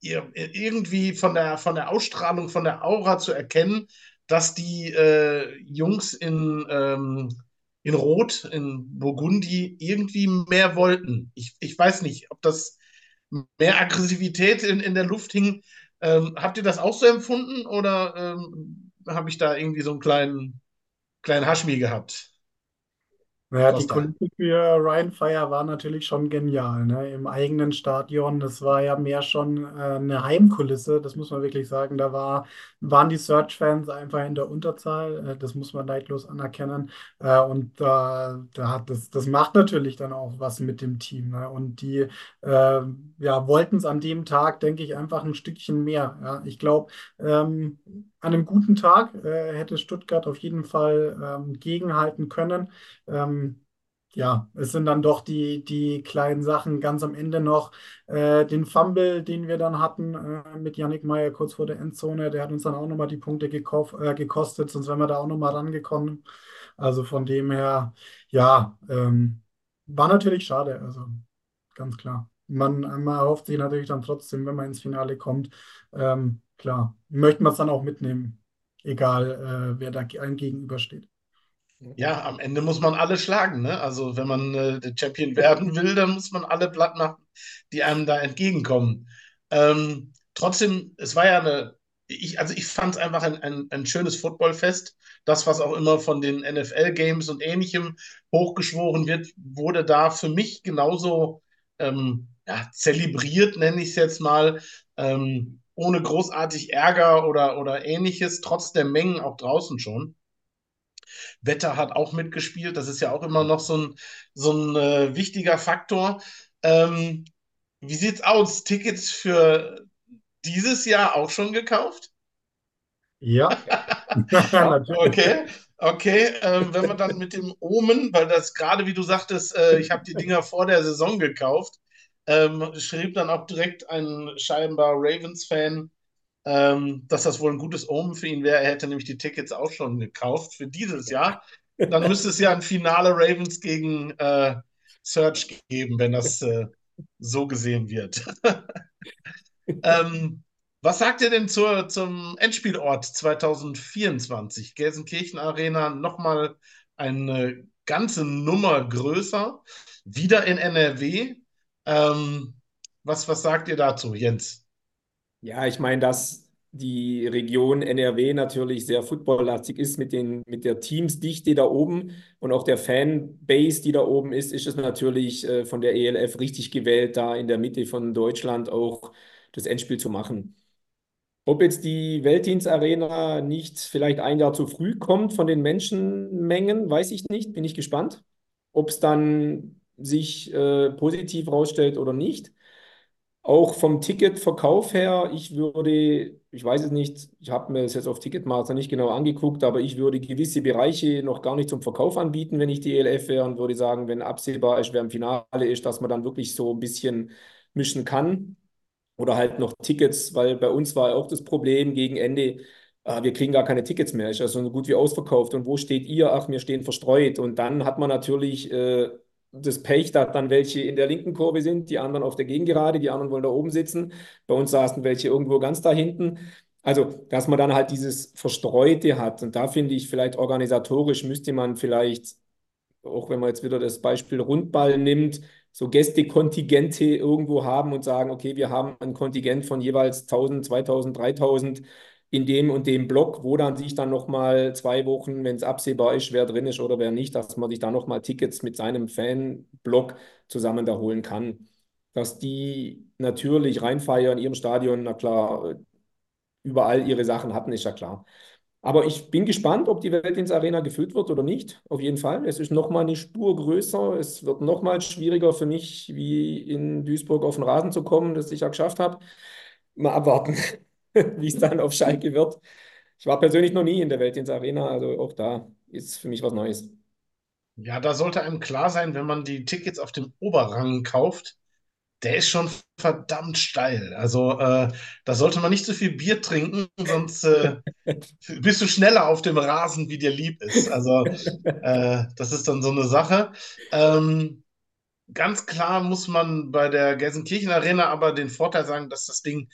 irgendwie von der, von der Ausstrahlung, von der Aura zu erkennen, dass die äh, Jungs in, ähm, in Rot, in Burgundi irgendwie mehr wollten. Ich, ich weiß nicht, ob das mehr Aggressivität in, in der Luft hing. Ähm, habt ihr das auch so empfunden oder ähm, habe ich da irgendwie so einen kleinen, kleinen Haschmi gehabt? Naja, die Kulisse für Ryan Fire war natürlich schon genial, ne? Im eigenen Stadion. Das war ja mehr schon äh, eine Heimkulisse, das muss man wirklich sagen. Da war, waren die Search-Fans einfach in der Unterzahl, äh, das muss man neidlos anerkennen. Äh, und da, da hat das, das macht natürlich dann auch was mit dem Team. Ne? Und die äh, ja, wollten es an dem Tag, denke ich, einfach ein Stückchen mehr. Ja? Ich glaube, ähm, an einem guten Tag äh, hätte Stuttgart auf jeden Fall ähm, gegenhalten können. Ähm, ja, es sind dann doch die, die kleinen Sachen ganz am Ende noch. Äh, den Fumble, den wir dann hatten äh, mit Yannick Meyer kurz vor der Endzone, der hat uns dann auch nochmal die Punkte äh, gekostet, sonst wären wir da auch nochmal rangekommen. Also von dem her, ja, ähm, war natürlich schade, also ganz klar. Man, man erhofft sich natürlich dann trotzdem, wenn man ins Finale kommt, ähm, klar, möchten wir es dann auch mitnehmen. egal äh, wer da einem gegenübersteht. Ja, am Ende muss man alle schlagen, ne? Also wenn man äh, der Champion werden will, dann muss man alle platt machen, die einem da entgegenkommen. Ähm, trotzdem, es war ja eine, ich, also ich fand es einfach ein, ein, ein schönes Footballfest. Das, was auch immer von den NFL-Games und ähnlichem hochgeschworen wird, wurde da für mich genauso ähm, ja, zelebriert, nenne ich es jetzt mal, ähm, ohne großartig Ärger oder, oder ähnliches, trotz der Mengen auch draußen schon. Wetter hat auch mitgespielt, das ist ja auch immer noch so ein, so ein äh, wichtiger Faktor. Ähm, wie sieht's aus? Tickets für dieses Jahr auch schon gekauft? Ja, okay. Okay, ähm, wenn man dann mit dem Omen, weil das gerade wie du sagtest, äh, ich habe die Dinger vor der Saison gekauft, ähm, schrieb dann auch direkt ein scheinbar Ravens-Fan, ähm, dass das wohl ein gutes Omen für ihn wäre. Er hätte nämlich die Tickets auch schon gekauft für dieses Jahr. Dann müsste es ja ein Finale Ravens gegen äh, Search geben, wenn das äh, so gesehen wird. ähm, was sagt ihr denn zur, zum Endspielort 2024? Gelsenkirchen Arena nochmal eine ganze Nummer größer, wieder in NRW. Ähm, was, was sagt ihr dazu, Jens? Ja, ich meine, dass die Region NRW natürlich sehr footballlastig ist mit den, mit der Teamsdichte da oben und auch der Fanbase, die da oben ist, ist es natürlich äh, von der ELF richtig gewählt, da in der Mitte von Deutschland auch das Endspiel zu machen. Ob jetzt die Weltdienstarena nicht vielleicht ein Jahr zu früh kommt von den Menschenmengen, weiß ich nicht, bin ich gespannt. Ob es dann sich äh, positiv herausstellt oder nicht. Auch vom Ticketverkauf her, ich würde, ich weiß es nicht, ich habe mir das jetzt auf Ticketmaster nicht genau angeguckt, aber ich würde gewisse Bereiche noch gar nicht zum Verkauf anbieten, wenn ich die ELF wäre und würde sagen, wenn absehbar ist, wer im Finale ist, dass man dann wirklich so ein bisschen mischen kann. Oder halt noch Tickets, weil bei uns war auch das Problem gegen Ende, äh, wir kriegen gar keine Tickets mehr, ist also so gut wie ausverkauft. Und wo steht ihr? Ach, wir stehen verstreut. Und dann hat man natürlich äh, das Pech, dass dann welche in der linken Kurve sind, die anderen auf der Gegengerade, die anderen wollen da oben sitzen. Bei uns saßen welche irgendwo ganz da hinten. Also, dass man dann halt dieses Verstreute hat. Und da finde ich, vielleicht organisatorisch müsste man vielleicht, auch wenn man jetzt wieder das Beispiel Rundball nimmt, so Gästekontingente irgendwo haben und sagen, okay, wir haben ein Kontingent von jeweils 1000, 2000, 3000 in dem und dem Block, wo dann sich dann nochmal zwei Wochen, wenn es absehbar ist, wer drin ist oder wer nicht, dass man sich dann nochmal Tickets mit seinem Fanblock zusammen da holen kann. Dass die natürlich reinfeiern in ihrem Stadion, na klar, überall ihre Sachen hatten, ist ja klar. Aber ich bin gespannt, ob die Weltdienst-Arena gefüllt wird oder nicht. Auf jeden Fall. Es ist nochmal eine Spur größer. Es wird nochmal schwieriger für mich, wie in Duisburg auf den Rasen zu kommen, das ich ja geschafft habe. Mal abwarten. wie es dann auf Schalke wird. Ich war persönlich noch nie in der Weltdienst Arena, also auch da ist für mich was Neues. Ja, da sollte einem klar sein, wenn man die Tickets auf dem Oberrang kauft, der ist schon verdammt steil. Also äh, da sollte man nicht zu viel Bier trinken, sonst äh, bist du schneller auf dem Rasen, wie dir lieb ist. Also äh, das ist dann so eine Sache. Ähm, ganz klar muss man bei der Gelsenkirchen Arena aber den Vorteil sagen, dass das Ding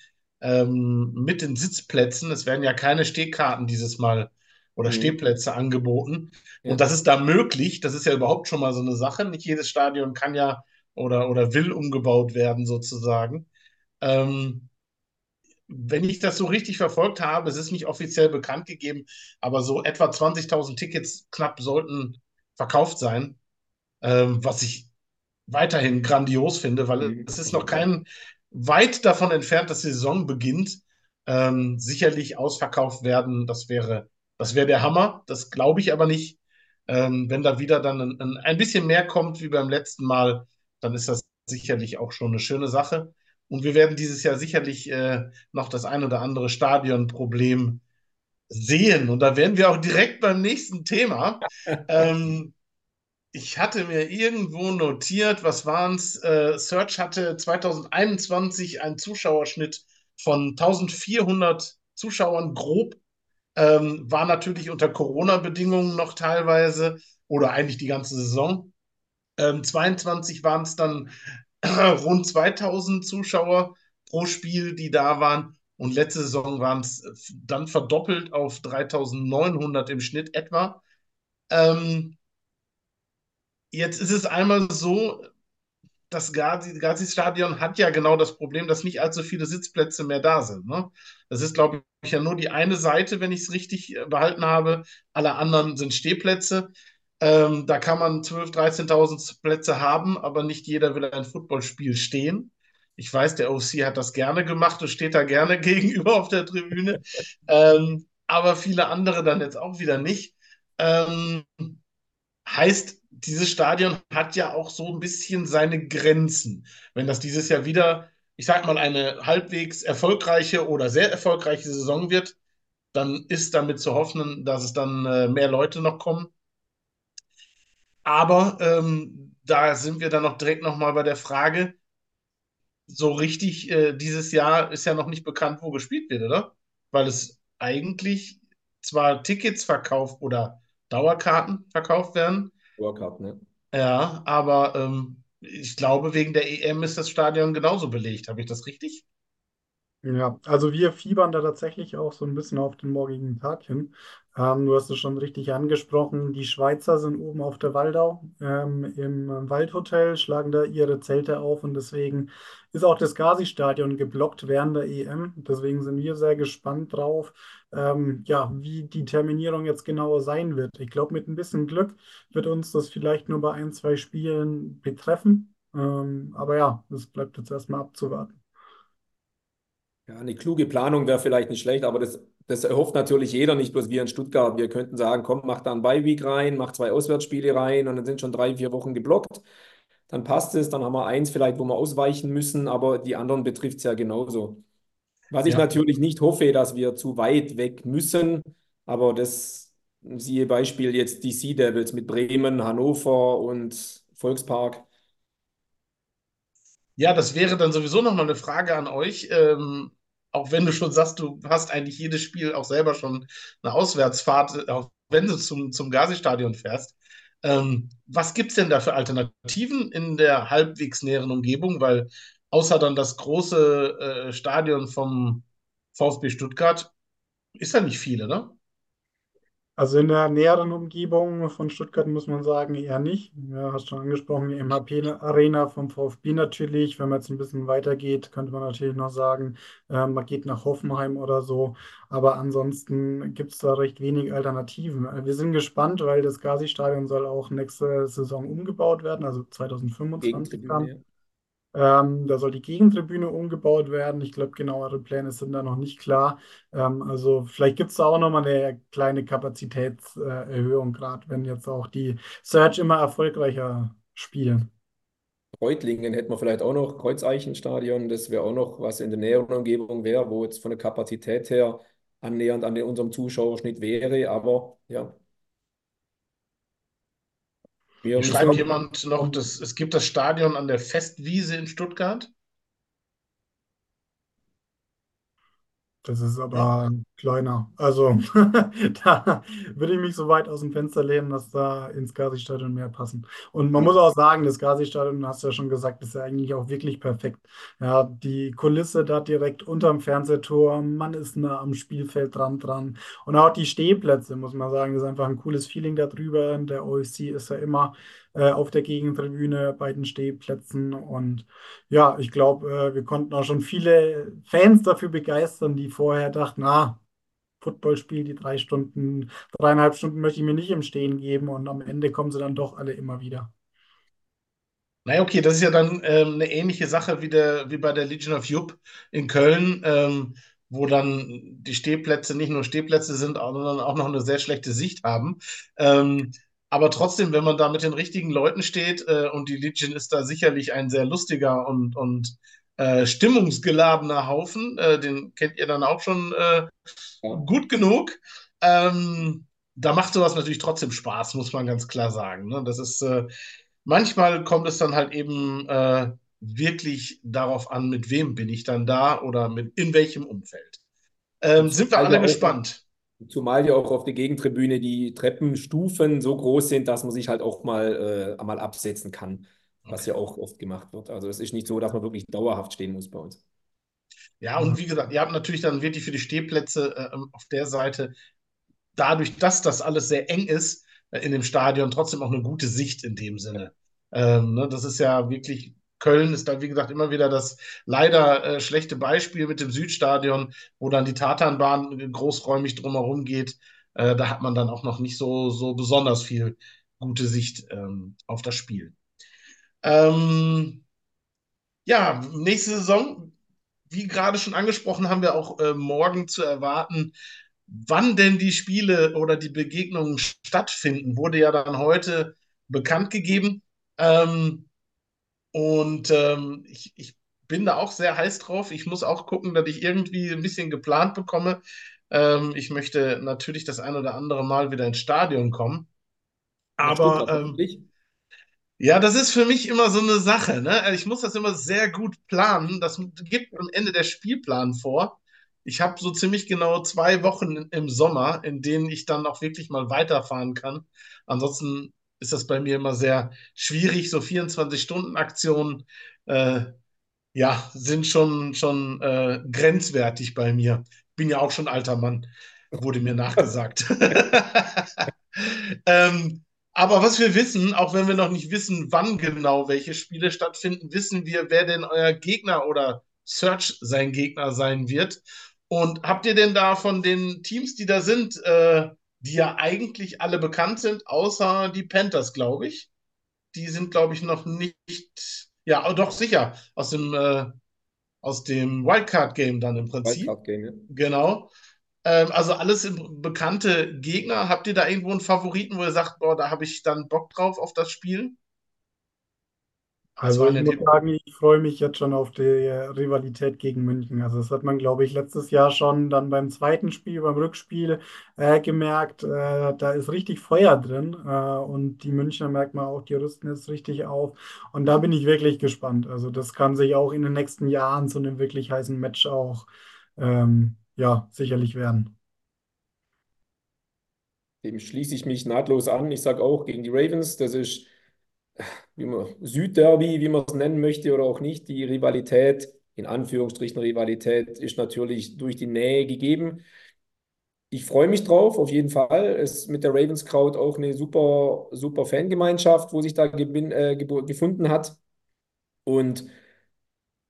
ähm, mit den Sitzplätzen. Es werden ja keine Stehkarten dieses Mal oder mhm. Stehplätze angeboten. Ja. Und das ist da möglich. Das ist ja überhaupt schon mal so eine Sache. Nicht jedes Stadion kann ja oder, oder will umgebaut werden, sozusagen. Ähm, wenn ich das so richtig verfolgt habe, es ist nicht offiziell bekannt gegeben, aber so etwa 20.000 Tickets knapp sollten verkauft sein, ähm, was ich weiterhin grandios finde, weil mhm. es ist noch kein weit davon entfernt, dass die Saison beginnt, ähm, sicherlich ausverkauft werden. Das wäre, das wäre der Hammer. Das glaube ich aber nicht. Ähm, wenn da wieder dann ein, ein, ein, bisschen mehr kommt wie beim letzten Mal, dann ist das sicherlich auch schon eine schöne Sache. Und wir werden dieses Jahr sicherlich äh, noch das ein oder andere Stadionproblem sehen. Und da wären wir auch direkt beim nächsten Thema. ähm, ich hatte mir irgendwo notiert, was waren es? Äh, Search hatte 2021 einen Zuschauerschnitt von 1400 Zuschauern grob. Ähm, war natürlich unter Corona-Bedingungen noch teilweise oder eigentlich die ganze Saison. Ähm, 22 waren es dann rund 2000 Zuschauer pro Spiel, die da waren. Und letzte Saison waren es dann verdoppelt auf 3900 im Schnitt etwa. Ähm, jetzt ist es einmal so, das Gazi-Stadion hat ja genau das Problem, dass nicht allzu viele Sitzplätze mehr da sind. Ne? Das ist, glaube ich, ja nur die eine Seite, wenn ich es richtig äh, behalten habe. Alle anderen sind Stehplätze. Ähm, da kann man 12.000, 13.000 Plätze haben, aber nicht jeder will ein Footballspiel stehen. Ich weiß, der OC hat das gerne gemacht und steht da gerne gegenüber auf der Tribüne. Ähm, aber viele andere dann jetzt auch wieder nicht. Ähm, heißt, dieses Stadion hat ja auch so ein bisschen seine Grenzen. Wenn das dieses Jahr wieder, ich sag mal, eine halbwegs erfolgreiche oder sehr erfolgreiche Saison wird, dann ist damit zu hoffen, dass es dann äh, mehr Leute noch kommen. Aber ähm, da sind wir dann noch direkt nochmal bei der Frage, so richtig äh, dieses Jahr ist ja noch nicht bekannt, wo gespielt wird, oder? Weil es eigentlich zwar Tickets verkauft oder Dauerkarten verkauft werden. Dauerkarten, ne? Ja, aber ähm, ich glaube, wegen der EM ist das Stadion genauso belegt. Habe ich das richtig? Ja, also wir fiebern da tatsächlich auch so ein bisschen auf den morgigen Tag hin. Ähm, du hast es schon richtig angesprochen. Die Schweizer sind oben auf der Waldau ähm, im Waldhotel, schlagen da ihre Zelte auf und deswegen ist auch das Gazi-Stadion geblockt während der EM. Deswegen sind wir sehr gespannt drauf, ähm, ja, wie die Terminierung jetzt genauer sein wird. Ich glaube, mit ein bisschen Glück wird uns das vielleicht nur bei ein, zwei Spielen betreffen. Ähm, aber ja, das bleibt jetzt erstmal abzuwarten. Ja, eine kluge Planung wäre vielleicht nicht schlecht, aber das, das erhofft natürlich jeder, nicht bloß wir in Stuttgart. Wir könnten sagen, komm, mach da ein Bye-Week rein, mach zwei Auswärtsspiele rein und dann sind schon drei, vier Wochen geblockt. Dann passt es, dann haben wir eins vielleicht, wo wir ausweichen müssen, aber die anderen betrifft es ja genauso. Was ich ja. natürlich nicht hoffe, dass wir zu weit weg müssen, aber das siehe Beispiel jetzt die Sea Devils mit Bremen, Hannover und Volkspark. Ja, das wäre dann sowieso nochmal eine Frage an euch. Ähm, auch wenn du schon sagst, du hast eigentlich jedes Spiel auch selber schon eine Auswärtsfahrt, auch wenn du zum, zum Gazi-Stadion fährst. Ähm, was gibt es denn da für Alternativen in der halbwegs näheren Umgebung? Weil außer dann das große äh, Stadion vom VfB Stuttgart ist ja nicht viel, oder? Also in der näheren Umgebung von Stuttgart muss man sagen, eher nicht. Ja, hast schon angesprochen, die MHP-Arena vom VfB natürlich. Wenn man jetzt ein bisschen weitergeht, könnte man natürlich noch sagen, äh, man geht nach Hoffenheim oder so. Aber ansonsten gibt es da recht wenig Alternativen. Äh, wir sind gespannt, weil das Gazi-Stadion soll auch nächste Saison umgebaut werden, also 2025 dann. Ähm, da soll die Gegentribüne umgebaut werden. Ich glaube, genauere Pläne sind da noch nicht klar. Ähm, also vielleicht gibt es da auch nochmal eine kleine Kapazitätserhöhung, gerade wenn jetzt auch die Search immer erfolgreicher spielen. Reutlingen hätten wir vielleicht auch noch, Kreuzeichenstadion, das wäre auch noch was in der näheren Umgebung wäre, wo jetzt von der Kapazität her annähernd an unserem Zuschauerschnitt wäre, aber ja, schreibt jemand noch, dass es gibt das Stadion an der Festwiese in Stuttgart. Das ist aber ja. kleiner. Also da würde ich mich so weit aus dem Fenster lehnen, dass da ins Gazi-Stadion mehr passen. Und man muss auch sagen, das Gazi-Stadion, hast du ja schon gesagt, ist ja eigentlich auch wirklich perfekt. Ja, die Kulisse da direkt unterm Fernsehturm, man ist nah am Spielfeld dran dran. Und auch die Stehplätze, muss man sagen, ist einfach ein cooles Feeling da drüber. Der OFC ist ja immer äh, auf der Gegentribüne bei den Stehplätzen. Und ja, ich glaube, äh, wir konnten auch schon viele Fans dafür begeistern, die vorher dachten, ah, Footballspiel, die drei Stunden, dreieinhalb Stunden möchte ich mir nicht im Stehen geben und am Ende kommen sie dann doch alle immer wieder. Naja, okay, das ist ja dann ähm, eine ähnliche Sache wie, der, wie bei der Legion of Jupp in Köln, ähm, wo dann die Stehplätze nicht nur Stehplätze sind, sondern auch noch eine sehr schlechte Sicht haben. Ähm, aber trotzdem, wenn man da mit den richtigen Leuten steht, äh, und die Legion ist da sicherlich ein sehr lustiger und, und äh, stimmungsgeladener Haufen, äh, den kennt ihr dann auch schon äh, ja. gut genug. Ähm, da macht sowas natürlich trotzdem Spaß, muss man ganz klar sagen. Ne? Das ist, äh, manchmal kommt es dann halt eben äh, wirklich darauf an, mit wem bin ich dann da oder mit, in welchem Umfeld. Ähm, sind wir alle gespannt. Zumal ja auch auf der Gegentribüne die Treppenstufen so groß sind, dass man sich halt auch mal, äh, mal absetzen kann, was okay. ja auch oft gemacht wird. Also es ist nicht so, dass man wirklich dauerhaft stehen muss bei uns. Ja, und wie gesagt, ihr habt natürlich dann wirklich für die Stehplätze äh, auf der Seite, dadurch, dass das alles sehr eng ist äh, in dem Stadion, trotzdem auch eine gute Sicht in dem Sinne. Ähm, ne, das ist ja wirklich, Köln ist da, wie gesagt, immer wieder das leider äh, schlechte Beispiel mit dem Südstadion, wo dann die Tatanbahn großräumig drumherum geht. Äh, da hat man dann auch noch nicht so, so besonders viel gute Sicht ähm, auf das Spiel. Ähm, ja, nächste Saison, wie gerade schon angesprochen, haben wir auch äh, morgen zu erwarten, wann denn die Spiele oder die Begegnungen stattfinden, wurde ja dann heute bekannt gegeben. Ähm, und ähm, ich, ich bin da auch sehr heiß drauf. Ich muss auch gucken, dass ich irgendwie ein bisschen geplant bekomme. Ähm, ich möchte natürlich das ein oder andere Mal wieder ins Stadion kommen. Aber ähm, ja, das ist für mich immer so eine Sache. Ne? Also ich muss das immer sehr gut planen. Das gibt am Ende der Spielplan vor. Ich habe so ziemlich genau zwei Wochen im Sommer, in denen ich dann auch wirklich mal weiterfahren kann. Ansonsten ist das bei mir immer sehr schwierig. So 24-Stunden-Aktionen äh, ja, sind schon, schon äh, grenzwertig bei mir. Bin ja auch schon alter Mann, wurde mir nachgesagt. ähm, aber was wir wissen, auch wenn wir noch nicht wissen, wann genau welche Spiele stattfinden, wissen wir, wer denn euer Gegner oder Search sein Gegner sein wird. Und habt ihr denn da von den Teams, die da sind, äh, die ja eigentlich alle bekannt sind, außer die Panthers, glaube ich? Die sind, glaube ich, noch nicht, ja, doch sicher, aus dem, äh, aus dem Wildcard-Game dann im Prinzip. Wildcard-Game, ja. Genau. Ähm, also alles bekannte Gegner. Habt ihr da irgendwo einen Favoriten, wo ihr sagt, boah, da habe ich dann Bock drauf auf das Spiel? Also ich muss sagen, ich freue mich jetzt schon auf die Rivalität gegen München. Also das hat man, glaube ich, letztes Jahr schon dann beim zweiten Spiel, beim Rückspiel äh, gemerkt, äh, da ist richtig Feuer drin äh, und die Münchner merkt man auch, die rüsten jetzt richtig auf und da bin ich wirklich gespannt. Also das kann sich auch in den nächsten Jahren zu einem wirklich heißen Match auch ähm, ja, sicherlich werden. Dem schließe ich mich nahtlos an. Ich sage auch gegen die Ravens, das ist wie man, Südderby, wie man es nennen möchte oder auch nicht. Die Rivalität, in Anführungsstrichen Rivalität, ist natürlich durch die Nähe gegeben. Ich freue mich drauf, auf jeden Fall. Es ist mit der Ravens Crowd auch eine super, super Fangemeinschaft, wo sich da äh, gefunden hat. Und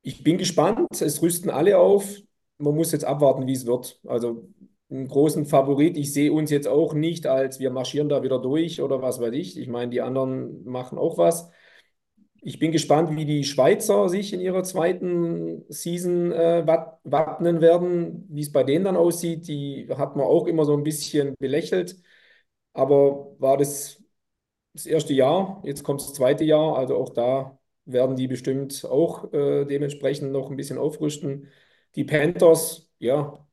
ich bin gespannt. Es rüsten alle auf man muss jetzt abwarten, wie es wird. Also einen großen Favorit. Ich sehe uns jetzt auch nicht als wir marschieren da wieder durch oder was weiß ich. Ich meine, die anderen machen auch was. Ich bin gespannt, wie die Schweizer sich in ihrer zweiten Season äh, wappnen werden, wie es bei denen dann aussieht. Die hat man auch immer so ein bisschen belächelt. Aber war das das erste Jahr, jetzt kommt das zweite Jahr, also auch da werden die bestimmt auch äh, dementsprechend noch ein bisschen aufrüsten. Die Panthers, ja,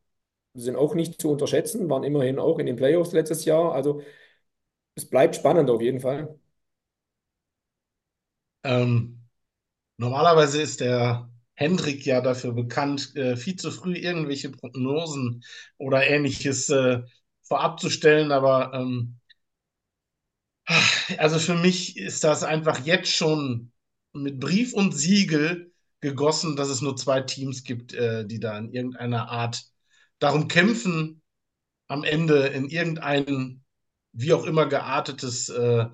sind auch nicht zu unterschätzen, waren immerhin auch in den Playoffs letztes Jahr. Also es bleibt spannend auf jeden Fall. Ähm, normalerweise ist der Hendrik ja dafür bekannt, äh, viel zu früh irgendwelche Prognosen oder ähnliches äh, vorab zu stellen, aber ähm, also für mich ist das einfach jetzt schon mit Brief und Siegel gegossen, dass es nur zwei Teams gibt, äh, die da in irgendeiner Art darum kämpfen, am Ende in irgendein wie auch immer geartetes äh,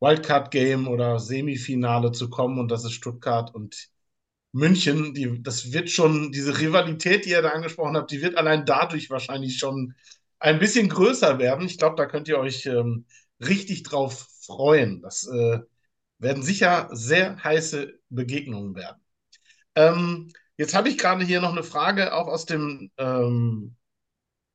Wildcard-Game oder Semifinale zu kommen. Und das ist Stuttgart und München. Die, das wird schon, diese Rivalität, die ihr da angesprochen habt, die wird allein dadurch wahrscheinlich schon ein bisschen größer werden. Ich glaube, da könnt ihr euch ähm, richtig drauf freuen. Das äh, werden sicher sehr heiße Begegnungen werden. Ähm, jetzt habe ich gerade hier noch eine Frage auch aus dem ähm,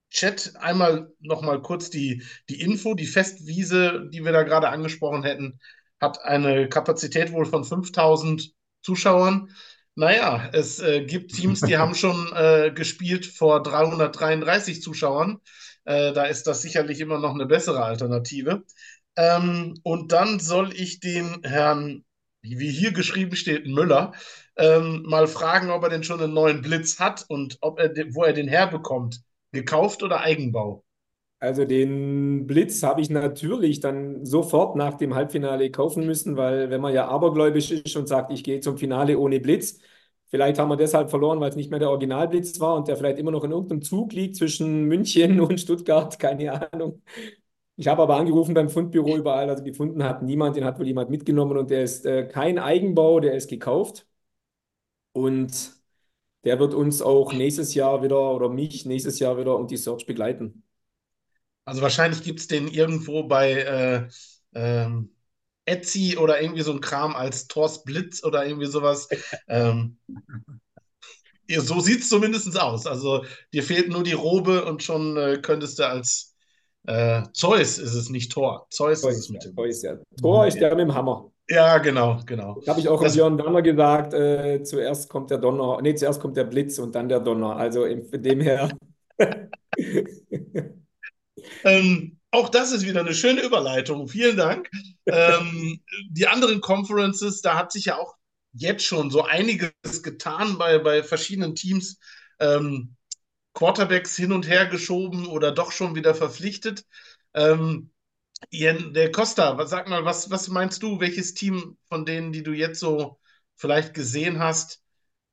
Chat. Einmal noch mal kurz die, die Info. Die Festwiese, die wir da gerade angesprochen hätten, hat eine Kapazität wohl von 5000 Zuschauern. Naja, es äh, gibt Teams, die haben schon äh, gespielt vor 333 Zuschauern. Äh, da ist das sicherlich immer noch eine bessere Alternative. Ähm, und dann soll ich den Herrn, wie hier geschrieben steht, Müller, ähm, mal fragen, ob er denn schon einen neuen Blitz hat und ob er, wo er den herbekommt. Gekauft oder Eigenbau? Also den Blitz habe ich natürlich dann sofort nach dem Halbfinale kaufen müssen, weil wenn man ja abergläubisch ist und sagt, ich gehe zum Finale ohne Blitz, Vielleicht haben wir deshalb verloren, weil es nicht mehr der Originalblitz war und der vielleicht immer noch in irgendeinem Zug liegt zwischen München und Stuttgart, keine Ahnung. Ich habe aber angerufen beim Fundbüro überall, also gefunden hat niemand, den hat wohl jemand mitgenommen und der ist äh, kein Eigenbau, der ist gekauft. Und der wird uns auch nächstes Jahr wieder oder mich nächstes Jahr wieder um die Search begleiten. Also wahrscheinlich gibt es den irgendwo bei äh, ähm, Etsy oder irgendwie so ein Kram als Thors Blitz oder irgendwie sowas. ähm, so sieht es zumindest aus. Also dir fehlt nur die Robe und schon äh, könntest du als äh, Zeus ist es nicht Thor. Zeus, Zeus ist es mit dem. Zeus, ja. Thor ist der mit dem Hammer. Ja, genau, genau. Habe ich auch das, Björn Donner gesagt. Äh, zuerst kommt der Donner, nee, zuerst kommt der Blitz und dann der Donner. Also von dem her. ähm, auch das ist wieder eine schöne Überleitung. Vielen Dank. ähm, die anderen Conferences, da hat sich ja auch jetzt schon so einiges getan bei, bei verschiedenen Teams. Ähm, Quarterbacks hin und her geschoben oder doch schon wieder verpflichtet. Ähm, der Costa, sag mal, was, was meinst du, welches Team von denen, die du jetzt so vielleicht gesehen hast,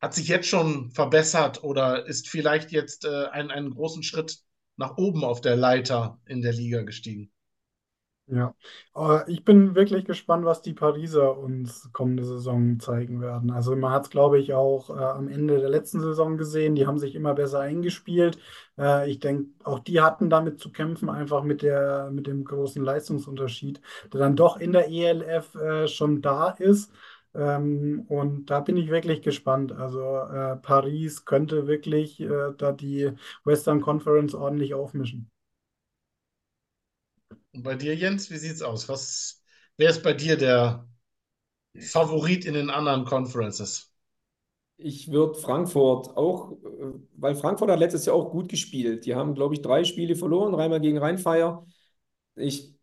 hat sich jetzt schon verbessert oder ist vielleicht jetzt äh, ein, einen großen Schritt nach oben auf der Leiter in der Liga gestiegen? Ja, äh, ich bin wirklich gespannt, was die Pariser uns kommende Saison zeigen werden. Also man hat es, glaube ich, auch äh, am Ende der letzten Saison gesehen. Die haben sich immer besser eingespielt. Äh, ich denke, auch die hatten damit zu kämpfen, einfach mit der, mit dem großen Leistungsunterschied, der dann doch in der ELF äh, schon da ist. Ähm, und da bin ich wirklich gespannt. Also äh, Paris könnte wirklich äh, da die Western Conference ordentlich aufmischen. Und bei dir, Jens, wie sieht's aus? Was, wer ist bei dir der Favorit in den anderen Conferences? Ich würde Frankfurt auch, äh, weil Frankfurt hat letztes Jahr auch gut gespielt. Die haben, glaube ich, drei Spiele verloren, dreimal gegen Rheinfeier. Ich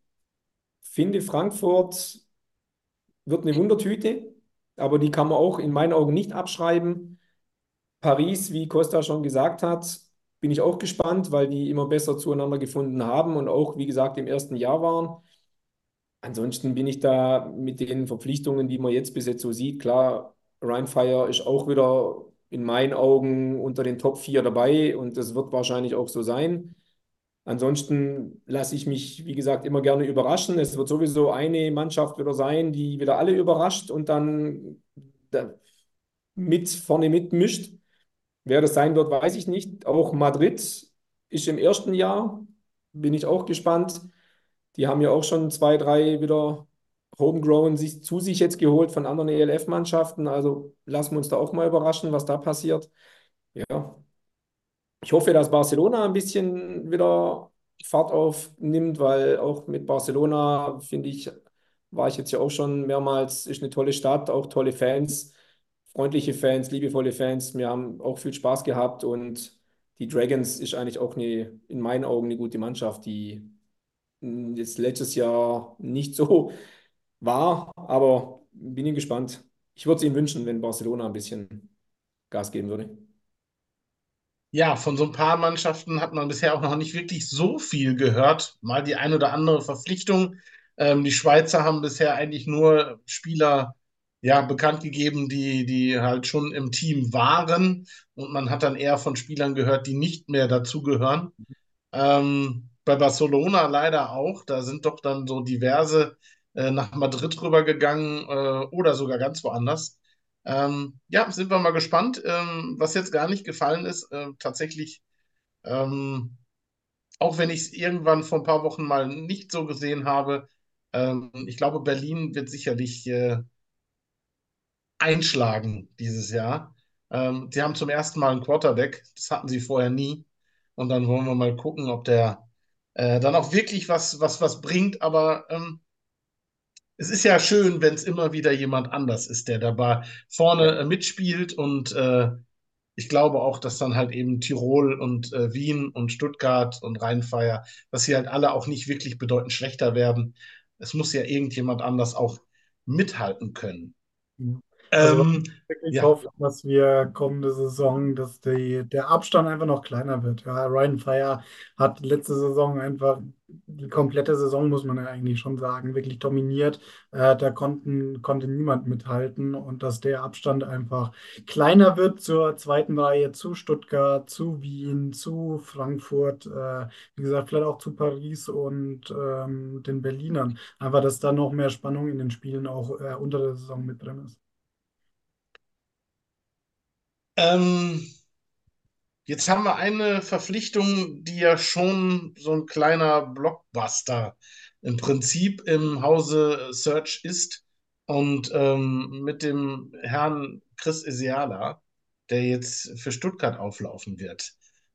finde, Frankfurt wird eine Wundertüte, aber die kann man auch in meinen Augen nicht abschreiben. Paris, wie Costa schon gesagt hat, bin ich auch gespannt, weil die immer besser zueinander gefunden haben und auch, wie gesagt, im ersten Jahr waren. Ansonsten bin ich da mit den Verpflichtungen, die man jetzt bis jetzt so sieht, klar, Rheinfire ist auch wieder in meinen Augen unter den Top 4 dabei und das wird wahrscheinlich auch so sein. Ansonsten lasse ich mich, wie gesagt, immer gerne überraschen. Es wird sowieso eine Mannschaft wieder sein, die wieder alle überrascht und dann mit vorne mitmischt. Wer das sein wird, weiß ich nicht. Auch Madrid ist im ersten Jahr, bin ich auch gespannt. Die haben ja auch schon zwei, drei wieder Homegrown sich, zu sich jetzt geholt von anderen ELF-Mannschaften. Also lassen wir uns da auch mal überraschen, was da passiert. Ja. Ich hoffe, dass Barcelona ein bisschen wieder Fahrt aufnimmt, weil auch mit Barcelona, finde ich, war ich jetzt ja auch schon mehrmals, ist eine tolle Stadt, auch tolle Fans freundliche Fans, liebevolle Fans. Wir haben auch viel Spaß gehabt und die Dragons ist eigentlich auch eine, in meinen Augen eine gute Mannschaft, die jetzt letztes Jahr nicht so war, aber bin ich gespannt. Ich würde es ihnen wünschen, wenn Barcelona ein bisschen Gas geben würde. Ja, von so ein paar Mannschaften hat man bisher auch noch nicht wirklich so viel gehört. Mal die ein oder andere Verpflichtung. Ähm, die Schweizer haben bisher eigentlich nur Spieler ja, bekannt gegeben, die, die halt schon im Team waren. Und man hat dann eher von Spielern gehört, die nicht mehr dazugehören. Ähm, bei Barcelona leider auch. Da sind doch dann so diverse äh, nach Madrid rübergegangen äh, oder sogar ganz woanders. Ähm, ja, sind wir mal gespannt. Ähm, was jetzt gar nicht gefallen ist, äh, tatsächlich, ähm, auch wenn ich es irgendwann vor ein paar Wochen mal nicht so gesehen habe, ähm, ich glaube, Berlin wird sicherlich äh, einschlagen dieses Jahr. Ähm, sie haben zum ersten Mal einen Quarterback, das hatten sie vorher nie. Und dann wollen wir mal gucken, ob der äh, dann auch wirklich was, was, was bringt. Aber ähm, es ist ja schön, wenn es immer wieder jemand anders ist, der dabei vorne äh, mitspielt. Und äh, ich glaube auch, dass dann halt eben Tirol und äh, Wien und Stuttgart und Rheinfeier, dass sie halt alle auch nicht wirklich bedeutend schlechter werden. Es muss ja irgendjemand anders auch mithalten können. Mhm. Also Ähm, ich ja, hoffe, dass wir kommende Saison, dass die, der Abstand einfach noch kleiner wird. Ja, Ryan Fire hat letzte Saison einfach die komplette Saison, muss man ja eigentlich schon sagen, wirklich dominiert. Äh, da konnten, konnte niemand mithalten und dass der Abstand einfach kleiner wird zur zweiten Reihe, zu Stuttgart, zu Wien, zu Frankfurt, äh, wie gesagt, vielleicht auch zu Paris und ähm, den Berlinern. Einfach, dass da noch mehr Spannung in den Spielen auch äh, unter der Saison mit drin ist. Ähm, jetzt haben wir eine Verpflichtung, die ja schon so ein kleiner Blockbuster im Prinzip im Hause Search ist. Und ähm, mit dem Herrn Chris Isiala, der jetzt für Stuttgart auflaufen wird.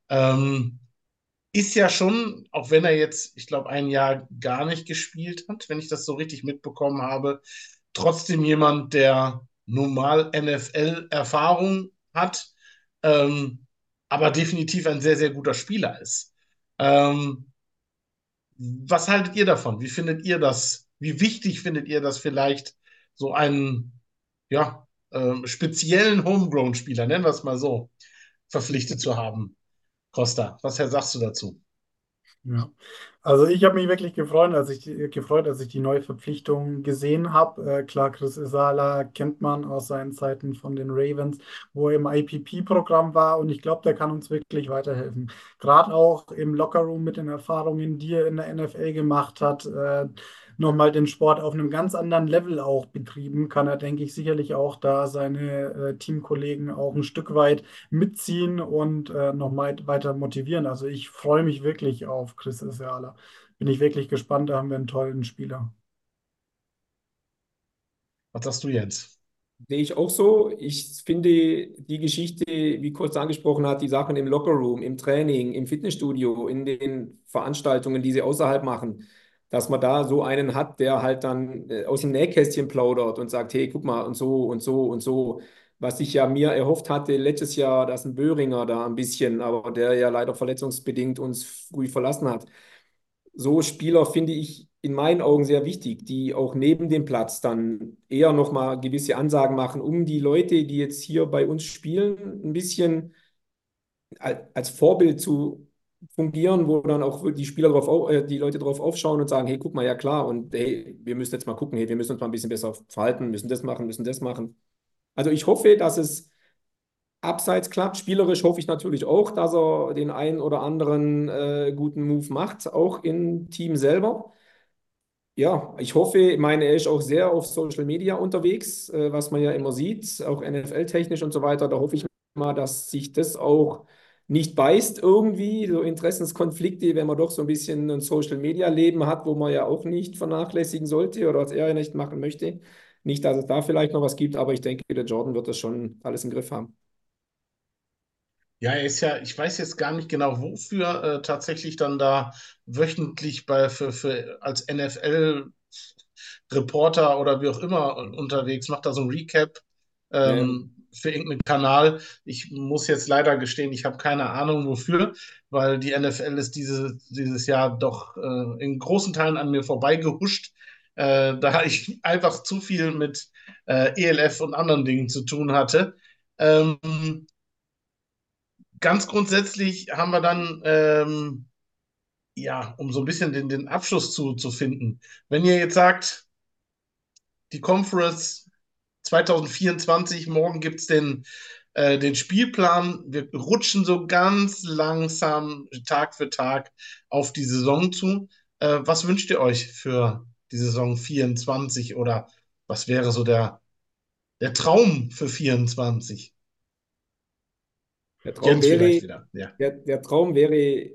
Ähm, ist ja schon, auch wenn er jetzt, ich glaube, ein Jahr gar nicht gespielt hat, wenn ich das so richtig mitbekommen habe, trotzdem jemand, der normal NFL-Erfahrung hat, ähm, aber definitiv ein sehr, sehr guter Spieler ist. Ähm, was haltet ihr davon? Wie findet ihr das? Wie wichtig findet ihr das vielleicht, so einen, ja, ähm, speziellen Homegrown-Spieler, nennen wir es mal so, verpflichtet zu haben? Costa, was sagst du dazu? Ja. Also ich habe mich wirklich gefreut, als ich die, gefreut, als ich die neue Verpflichtung gesehen habe. Äh, klar, Chris Isala kennt man aus seinen Zeiten von den Ravens, wo er im IPP-Programm war und ich glaube, der kann uns wirklich weiterhelfen. Gerade auch im Lockerroom mit den Erfahrungen, die er in der NFL gemacht hat, äh, nochmal den Sport auf einem ganz anderen Level auch betrieben, kann er, denke ich, sicherlich auch da seine äh, Teamkollegen auch ein Stück weit mitziehen und äh, noch mal weiter motivieren. Also ich freue mich wirklich auf Chris Isala. Bin ich wirklich gespannt, da haben wir einen tollen Spieler. Was sagst du jetzt? Sehe ich auch so. Ich finde die Geschichte, wie Kurz angesprochen hat, die Sachen im Lockerroom, im Training, im Fitnessstudio, in den Veranstaltungen, die sie außerhalb machen, dass man da so einen hat, der halt dann äh, aus dem Nähkästchen plaudert und sagt, hey, guck mal, und so und so und so. Was ich ja mir erhofft hatte letztes Jahr, dass ein Böhringer da ein bisschen, aber der ja leider verletzungsbedingt uns früh verlassen hat. So Spieler finde ich in meinen Augen sehr wichtig, die auch neben dem Platz dann eher nochmal gewisse Ansagen machen, um die Leute, die jetzt hier bei uns spielen, ein bisschen als Vorbild zu fungieren, wo dann auch die Spieler drauf, äh, die Leute drauf aufschauen und sagen, hey, guck mal, ja klar, und hey, wir müssen jetzt mal gucken, hey, wir müssen uns mal ein bisschen besser verhalten, müssen das machen, müssen das machen. Also ich hoffe, dass es abseits klappt. Spielerisch hoffe ich natürlich auch, dass er den einen oder anderen äh, guten Move macht, auch im Team selber. Ja, ich hoffe, ich meine, er ist auch sehr auf Social Media unterwegs, äh, was man ja immer sieht, auch NFL-technisch und so weiter. Da hoffe ich mal, dass sich das auch nicht beißt irgendwie, so Interessenskonflikte, wenn man doch so ein bisschen ein Social-Media-Leben hat, wo man ja auch nicht vernachlässigen sollte oder was er ja nicht machen möchte. Nicht, dass es da vielleicht noch was gibt, aber ich denke, der Jordan wird das schon alles im Griff haben. Ja, er ist ja, ich weiß jetzt gar nicht genau, wofür äh, tatsächlich dann da wöchentlich bei, für, für, als NFL-Reporter oder wie auch immer unterwegs, macht da so ein Recap Ja. Für irgendeinen Kanal. Ich muss jetzt leider gestehen, ich habe keine Ahnung wofür, weil die NFL ist diese, dieses Jahr doch äh, in großen Teilen an mir vorbeigehuscht, äh, da ich einfach zu viel mit äh, ELF und anderen Dingen zu tun hatte. Ähm, ganz grundsätzlich haben wir dann, ähm, ja, um so ein bisschen den, den Abschluss zu, zu finden, wenn ihr jetzt sagt, die Conference 2024, morgen gibt es den, äh, den Spielplan, wir rutschen so ganz langsam Tag für Tag auf die Saison zu. Äh, was wünscht ihr euch für die Saison 24 oder was wäre so der, der Traum für 24? Der Traum wäre, ja. der, der Traum wäre,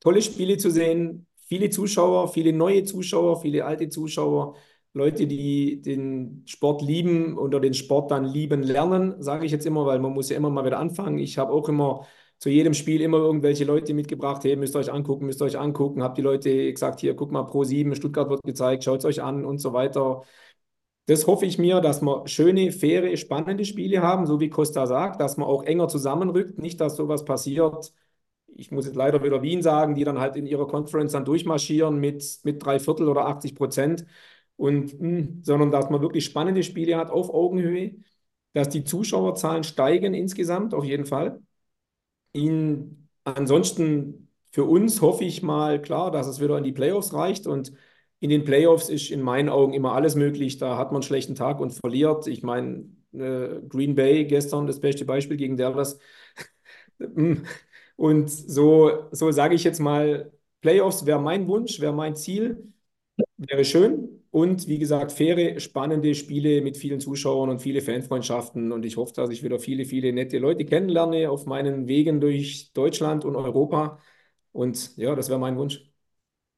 tolle Spiele zu sehen, viele Zuschauer, viele neue Zuschauer, viele alte Zuschauer, Leute, die den Sport lieben oder den Sport dann lieben lernen, sage ich jetzt immer, weil man muss ja immer mal wieder anfangen. Ich habe auch immer zu jedem Spiel immer irgendwelche Leute mitgebracht, hey, müsst ihr euch angucken, müsst ihr euch angucken, habe die Leute gesagt, hier, guck mal, Pro 7, Stuttgart wird gezeigt, schaut es euch an und so weiter. Das hoffe ich mir, dass wir schöne, faire, spannende Spiele haben, so wie Costa sagt, dass man auch enger zusammenrückt, nicht, dass sowas passiert. Ich muss jetzt leider wieder Wien sagen, die dann halt in ihrer Conference dann durchmarschieren mit, mit drei Viertel oder 80 Prozent. Und, mh, sondern dass man wirklich spannende Spiele hat auf Augenhöhe. dass die Zuschauerzahlen steigen insgesamt, auf jeden Fall. In, ansonsten für uns hoffe ich mal, klar, dass es wieder in die Playoffs reicht. Und in den Playoffs ist in meinen Augen immer alles möglich. Da hat man einen schlechten Tag und verliert. Ich meine, äh, Green Bay gestern das beste Beispiel gegen Dallas. und so, so sage ich jetzt mal, Playoffs wäre mein Wunsch, wäre mein Ziel, wäre schön. Und wie gesagt, faire, spannende Spiele mit vielen Zuschauern und viele Fanfreundschaften. Und ich hoffe, dass ich wieder viele, viele nette Leute kennenlerne auf meinen Wegen durch Deutschland und Europa. Und ja, das wäre mein Wunsch.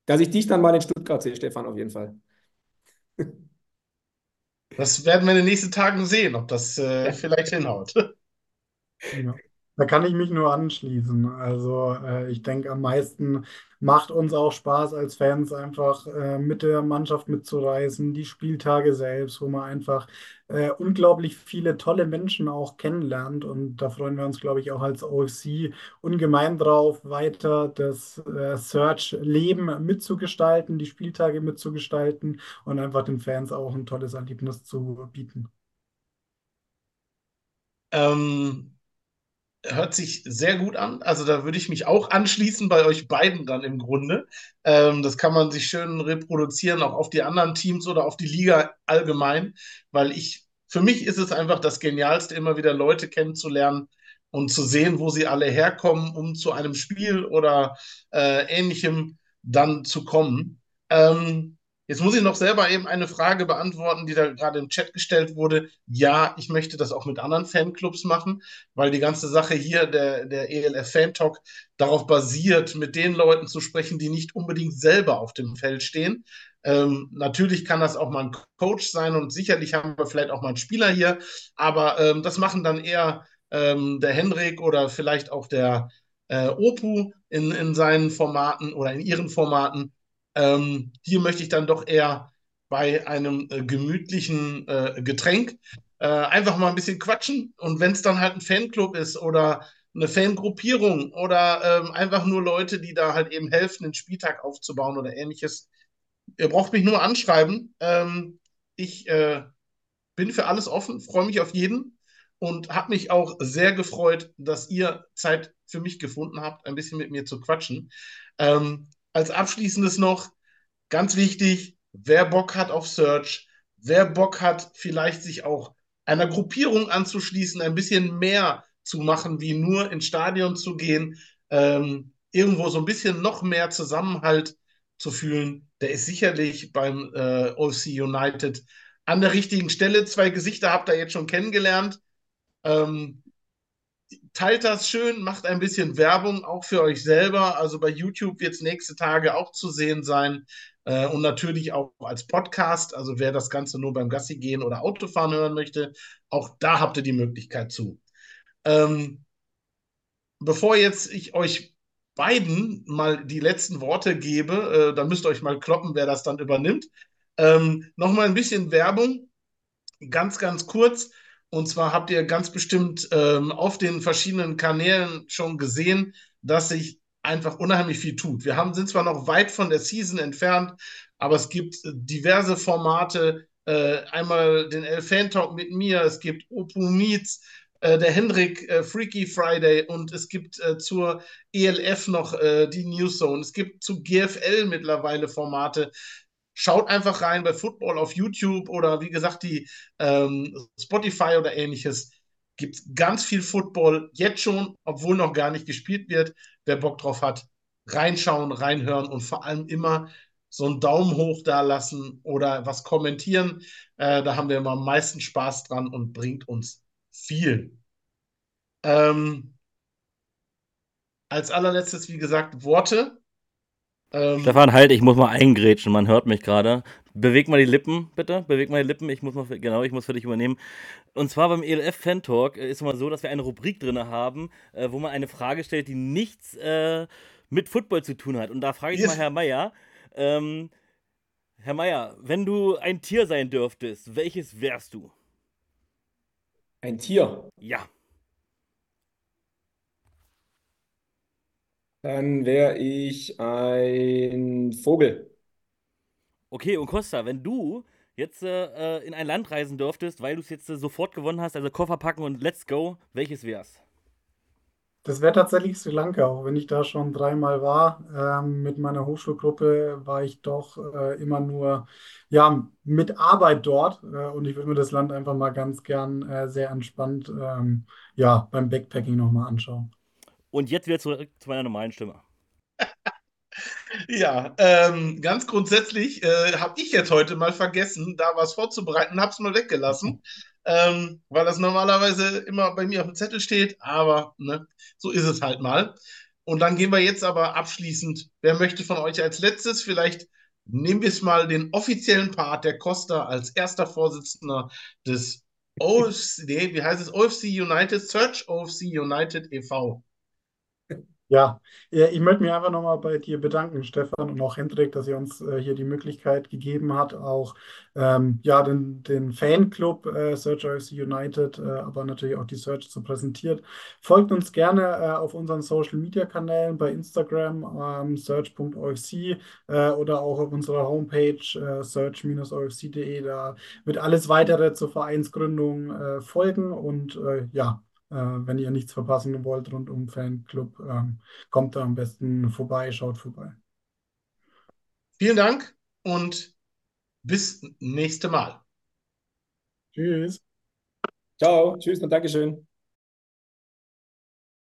Dass ich dich dann mal in Stuttgart sehe, Stefan, auf jeden Fall. Das werden wir in den nächsten Tagen sehen, ob das äh, vielleicht hinhaut. Ja. Da kann ich mich nur anschließen. Also äh, ich denke, am meisten macht uns auch Spaß als Fans, einfach äh, mit der Mannschaft mitzureisen, die Spieltage selbst, wo man einfach äh, unglaublich viele tolle Menschen auch kennenlernt. Und da freuen wir uns, glaube ich, auch als OFC ungemein drauf, weiter das äh, Search-Leben mitzugestalten, die Spieltage mitzugestalten und einfach den Fans auch ein tolles Erlebnis zu bieten. Ähm, hört sich sehr gut an. Also da würde ich mich auch anschließen bei euch beiden dann im Grunde. Ähm, das kann man sich schön reproduzieren, auch auf die anderen Teams oder auf die Liga allgemein, weil ich, für mich ist es einfach das Genialste, immer wieder Leute kennenzulernen und zu sehen, wo sie alle herkommen, um zu einem Spiel oder äh, ähnlichem dann zu kommen. Ähm, Jetzt muss ich noch selber eben eine Frage beantworten, die da gerade im Chat gestellt wurde. Ja, ich möchte das auch mit anderen Fanclubs machen, weil die ganze Sache hier, der, der ELF Fan Talk, darauf basiert, mit den Leuten zu sprechen, die nicht unbedingt selber auf dem Feld stehen. Ähm, natürlich kann das auch mal ein Coach sein und sicherlich haben wir vielleicht auch mal einen Spieler hier, aber ähm, das machen dann eher ähm, der Hendrik oder vielleicht auch der äh, Opu in, in seinen Formaten oder in ihren Formaten. Ähm, hier möchte ich dann doch eher bei einem äh, gemütlichen äh, Getränk äh, einfach mal ein bisschen quatschen. Und wenn es dann halt ein Fanclub ist oder eine Fangruppierung oder ähm, einfach nur Leute, die da halt eben helfen, den Spieltag aufzubauen oder ähnliches, ihr braucht mich nur anschreiben. Ähm, ich äh, bin für alles offen, freue mich auf jeden und habe mich auch sehr gefreut, dass ihr Zeit für mich gefunden habt, ein bisschen mit mir zu quatschen. Ähm, als abschließendes noch, ganz wichtig, wer Bock hat auf Search, wer Bock hat, vielleicht sich auch einer Gruppierung anzuschließen, ein bisschen mehr zu machen, wie nur ins Stadion zu gehen, ähm, irgendwo so ein bisschen noch mehr Zusammenhalt zu fühlen, der ist sicherlich beim äh, OC United an der richtigen Stelle. Zwei Gesichter habt ihr jetzt schon kennengelernt. Ähm, teilt das schön, macht ein bisschen Werbung auch für euch selber. Also bei YouTube wird es nächste Tage auch zu sehen sein. Äh, und natürlich auch als Podcast. Also wer das Ganze nur beim Gassi gehen oder Autofahren hören möchte, auch da habt ihr die Möglichkeit zu. Ähm, bevor jetzt ich euch beiden mal die letzten Worte gebe, äh, dann müsst ihr euch mal kloppen, wer das dann übernimmt. Ähm, Nochmal ein bisschen Werbung, ganz, ganz kurz. Und zwar habt ihr ganz bestimmt ähm, auf den verschiedenen Kanälen schon gesehen, dass sich einfach unheimlich viel tut. Wir haben, sind zwar noch weit von der Season entfernt, aber es gibt diverse Formate. Äh, einmal den Elfan Talk mit mir, es gibt Opu Meets, äh, der Hendrik äh, Freaky Friday und es gibt äh, zur ELF noch äh, die News Zone. Es gibt zu GFL mittlerweile Formate. Schaut einfach rein bei Football auf YouTube oder wie gesagt, die ähm, Spotify oder ähnliches. Gibt ganz viel Football jetzt schon, obwohl noch gar nicht gespielt wird. Wer Bock drauf hat, reinschauen, reinhören und vor allem immer so einen Daumen hoch da lassen oder was kommentieren. Äh, da haben wir immer am meisten Spaß dran und bringt uns viel. Ähm, als allerletztes, wie gesagt, Worte. Ähm, Stefan, halt, ich muss mal eingrätschen, man hört mich gerade. Beweg mal die Lippen, bitte. Beweg mal die Lippen, ich muss mal, für, genau, ich muss für dich übernehmen. Und zwar beim ELF Fan Talk äh, ist es mal so, dass wir eine Rubrik drin haben, äh, wo man eine Frage stellt, die nichts äh, mit Football zu tun hat. Und da frage ich yes. mal Herr Meier, ähm, Herr Meier, wenn du ein Tier sein dürftest, welches wärst du? Ein Tier? Ja. Dann wäre ich ein Vogel. Okay, und Costa, wenn du jetzt äh, in ein Land reisen dürftest, weil du es jetzt äh, sofort gewonnen hast, also Koffer packen und let's go, welches wär's? Das wäre tatsächlich Sri Lanka, auch wenn ich da schon dreimal war. Ähm, mit meiner Hochschulgruppe war ich doch äh, immer nur ja, mit Arbeit dort äh, und ich würde mir das Land einfach mal ganz gern äh, sehr entspannt ähm, ja, beim Backpacking nochmal anschauen. Und jetzt wieder zurück zu meiner normalen Stimme. Ja, ähm, ganz grundsätzlich äh, habe ich jetzt heute mal vergessen, da was vorzubereiten, habe es mal weggelassen, ähm, weil das normalerweise immer bei mir auf dem Zettel steht, aber ne, so ist es halt mal. Und dann gehen wir jetzt aber abschließend, wer möchte von euch als letztes, vielleicht nehmen wir es mal den offiziellen Part der Costa als erster Vorsitzender des OFC, wie heißt es, OFC United, Search OFC United e.V. Ja, ich möchte mich einfach nochmal bei dir bedanken, Stefan, und auch Hendrik, dass ihr uns äh, hier die Möglichkeit gegeben hat, auch ähm, ja, den, den Fanclub äh, Search OFC United, äh, aber natürlich auch die Search zu präsentieren. Folgt uns gerne äh, auf unseren Social Media Kanälen bei Instagram, ähm, search.ofc äh, oder auch auf unserer Homepage äh, search-ofc.de. Da wird alles weitere zur Vereinsgründung folgen und ja. Äh, wenn ihr nichts verpassen wollt rund um Fanclub, ähm, kommt da am besten vorbei, schaut vorbei. Vielen Dank und bis nächste Mal. Tschüss. Ciao, tschüss und Dankeschön.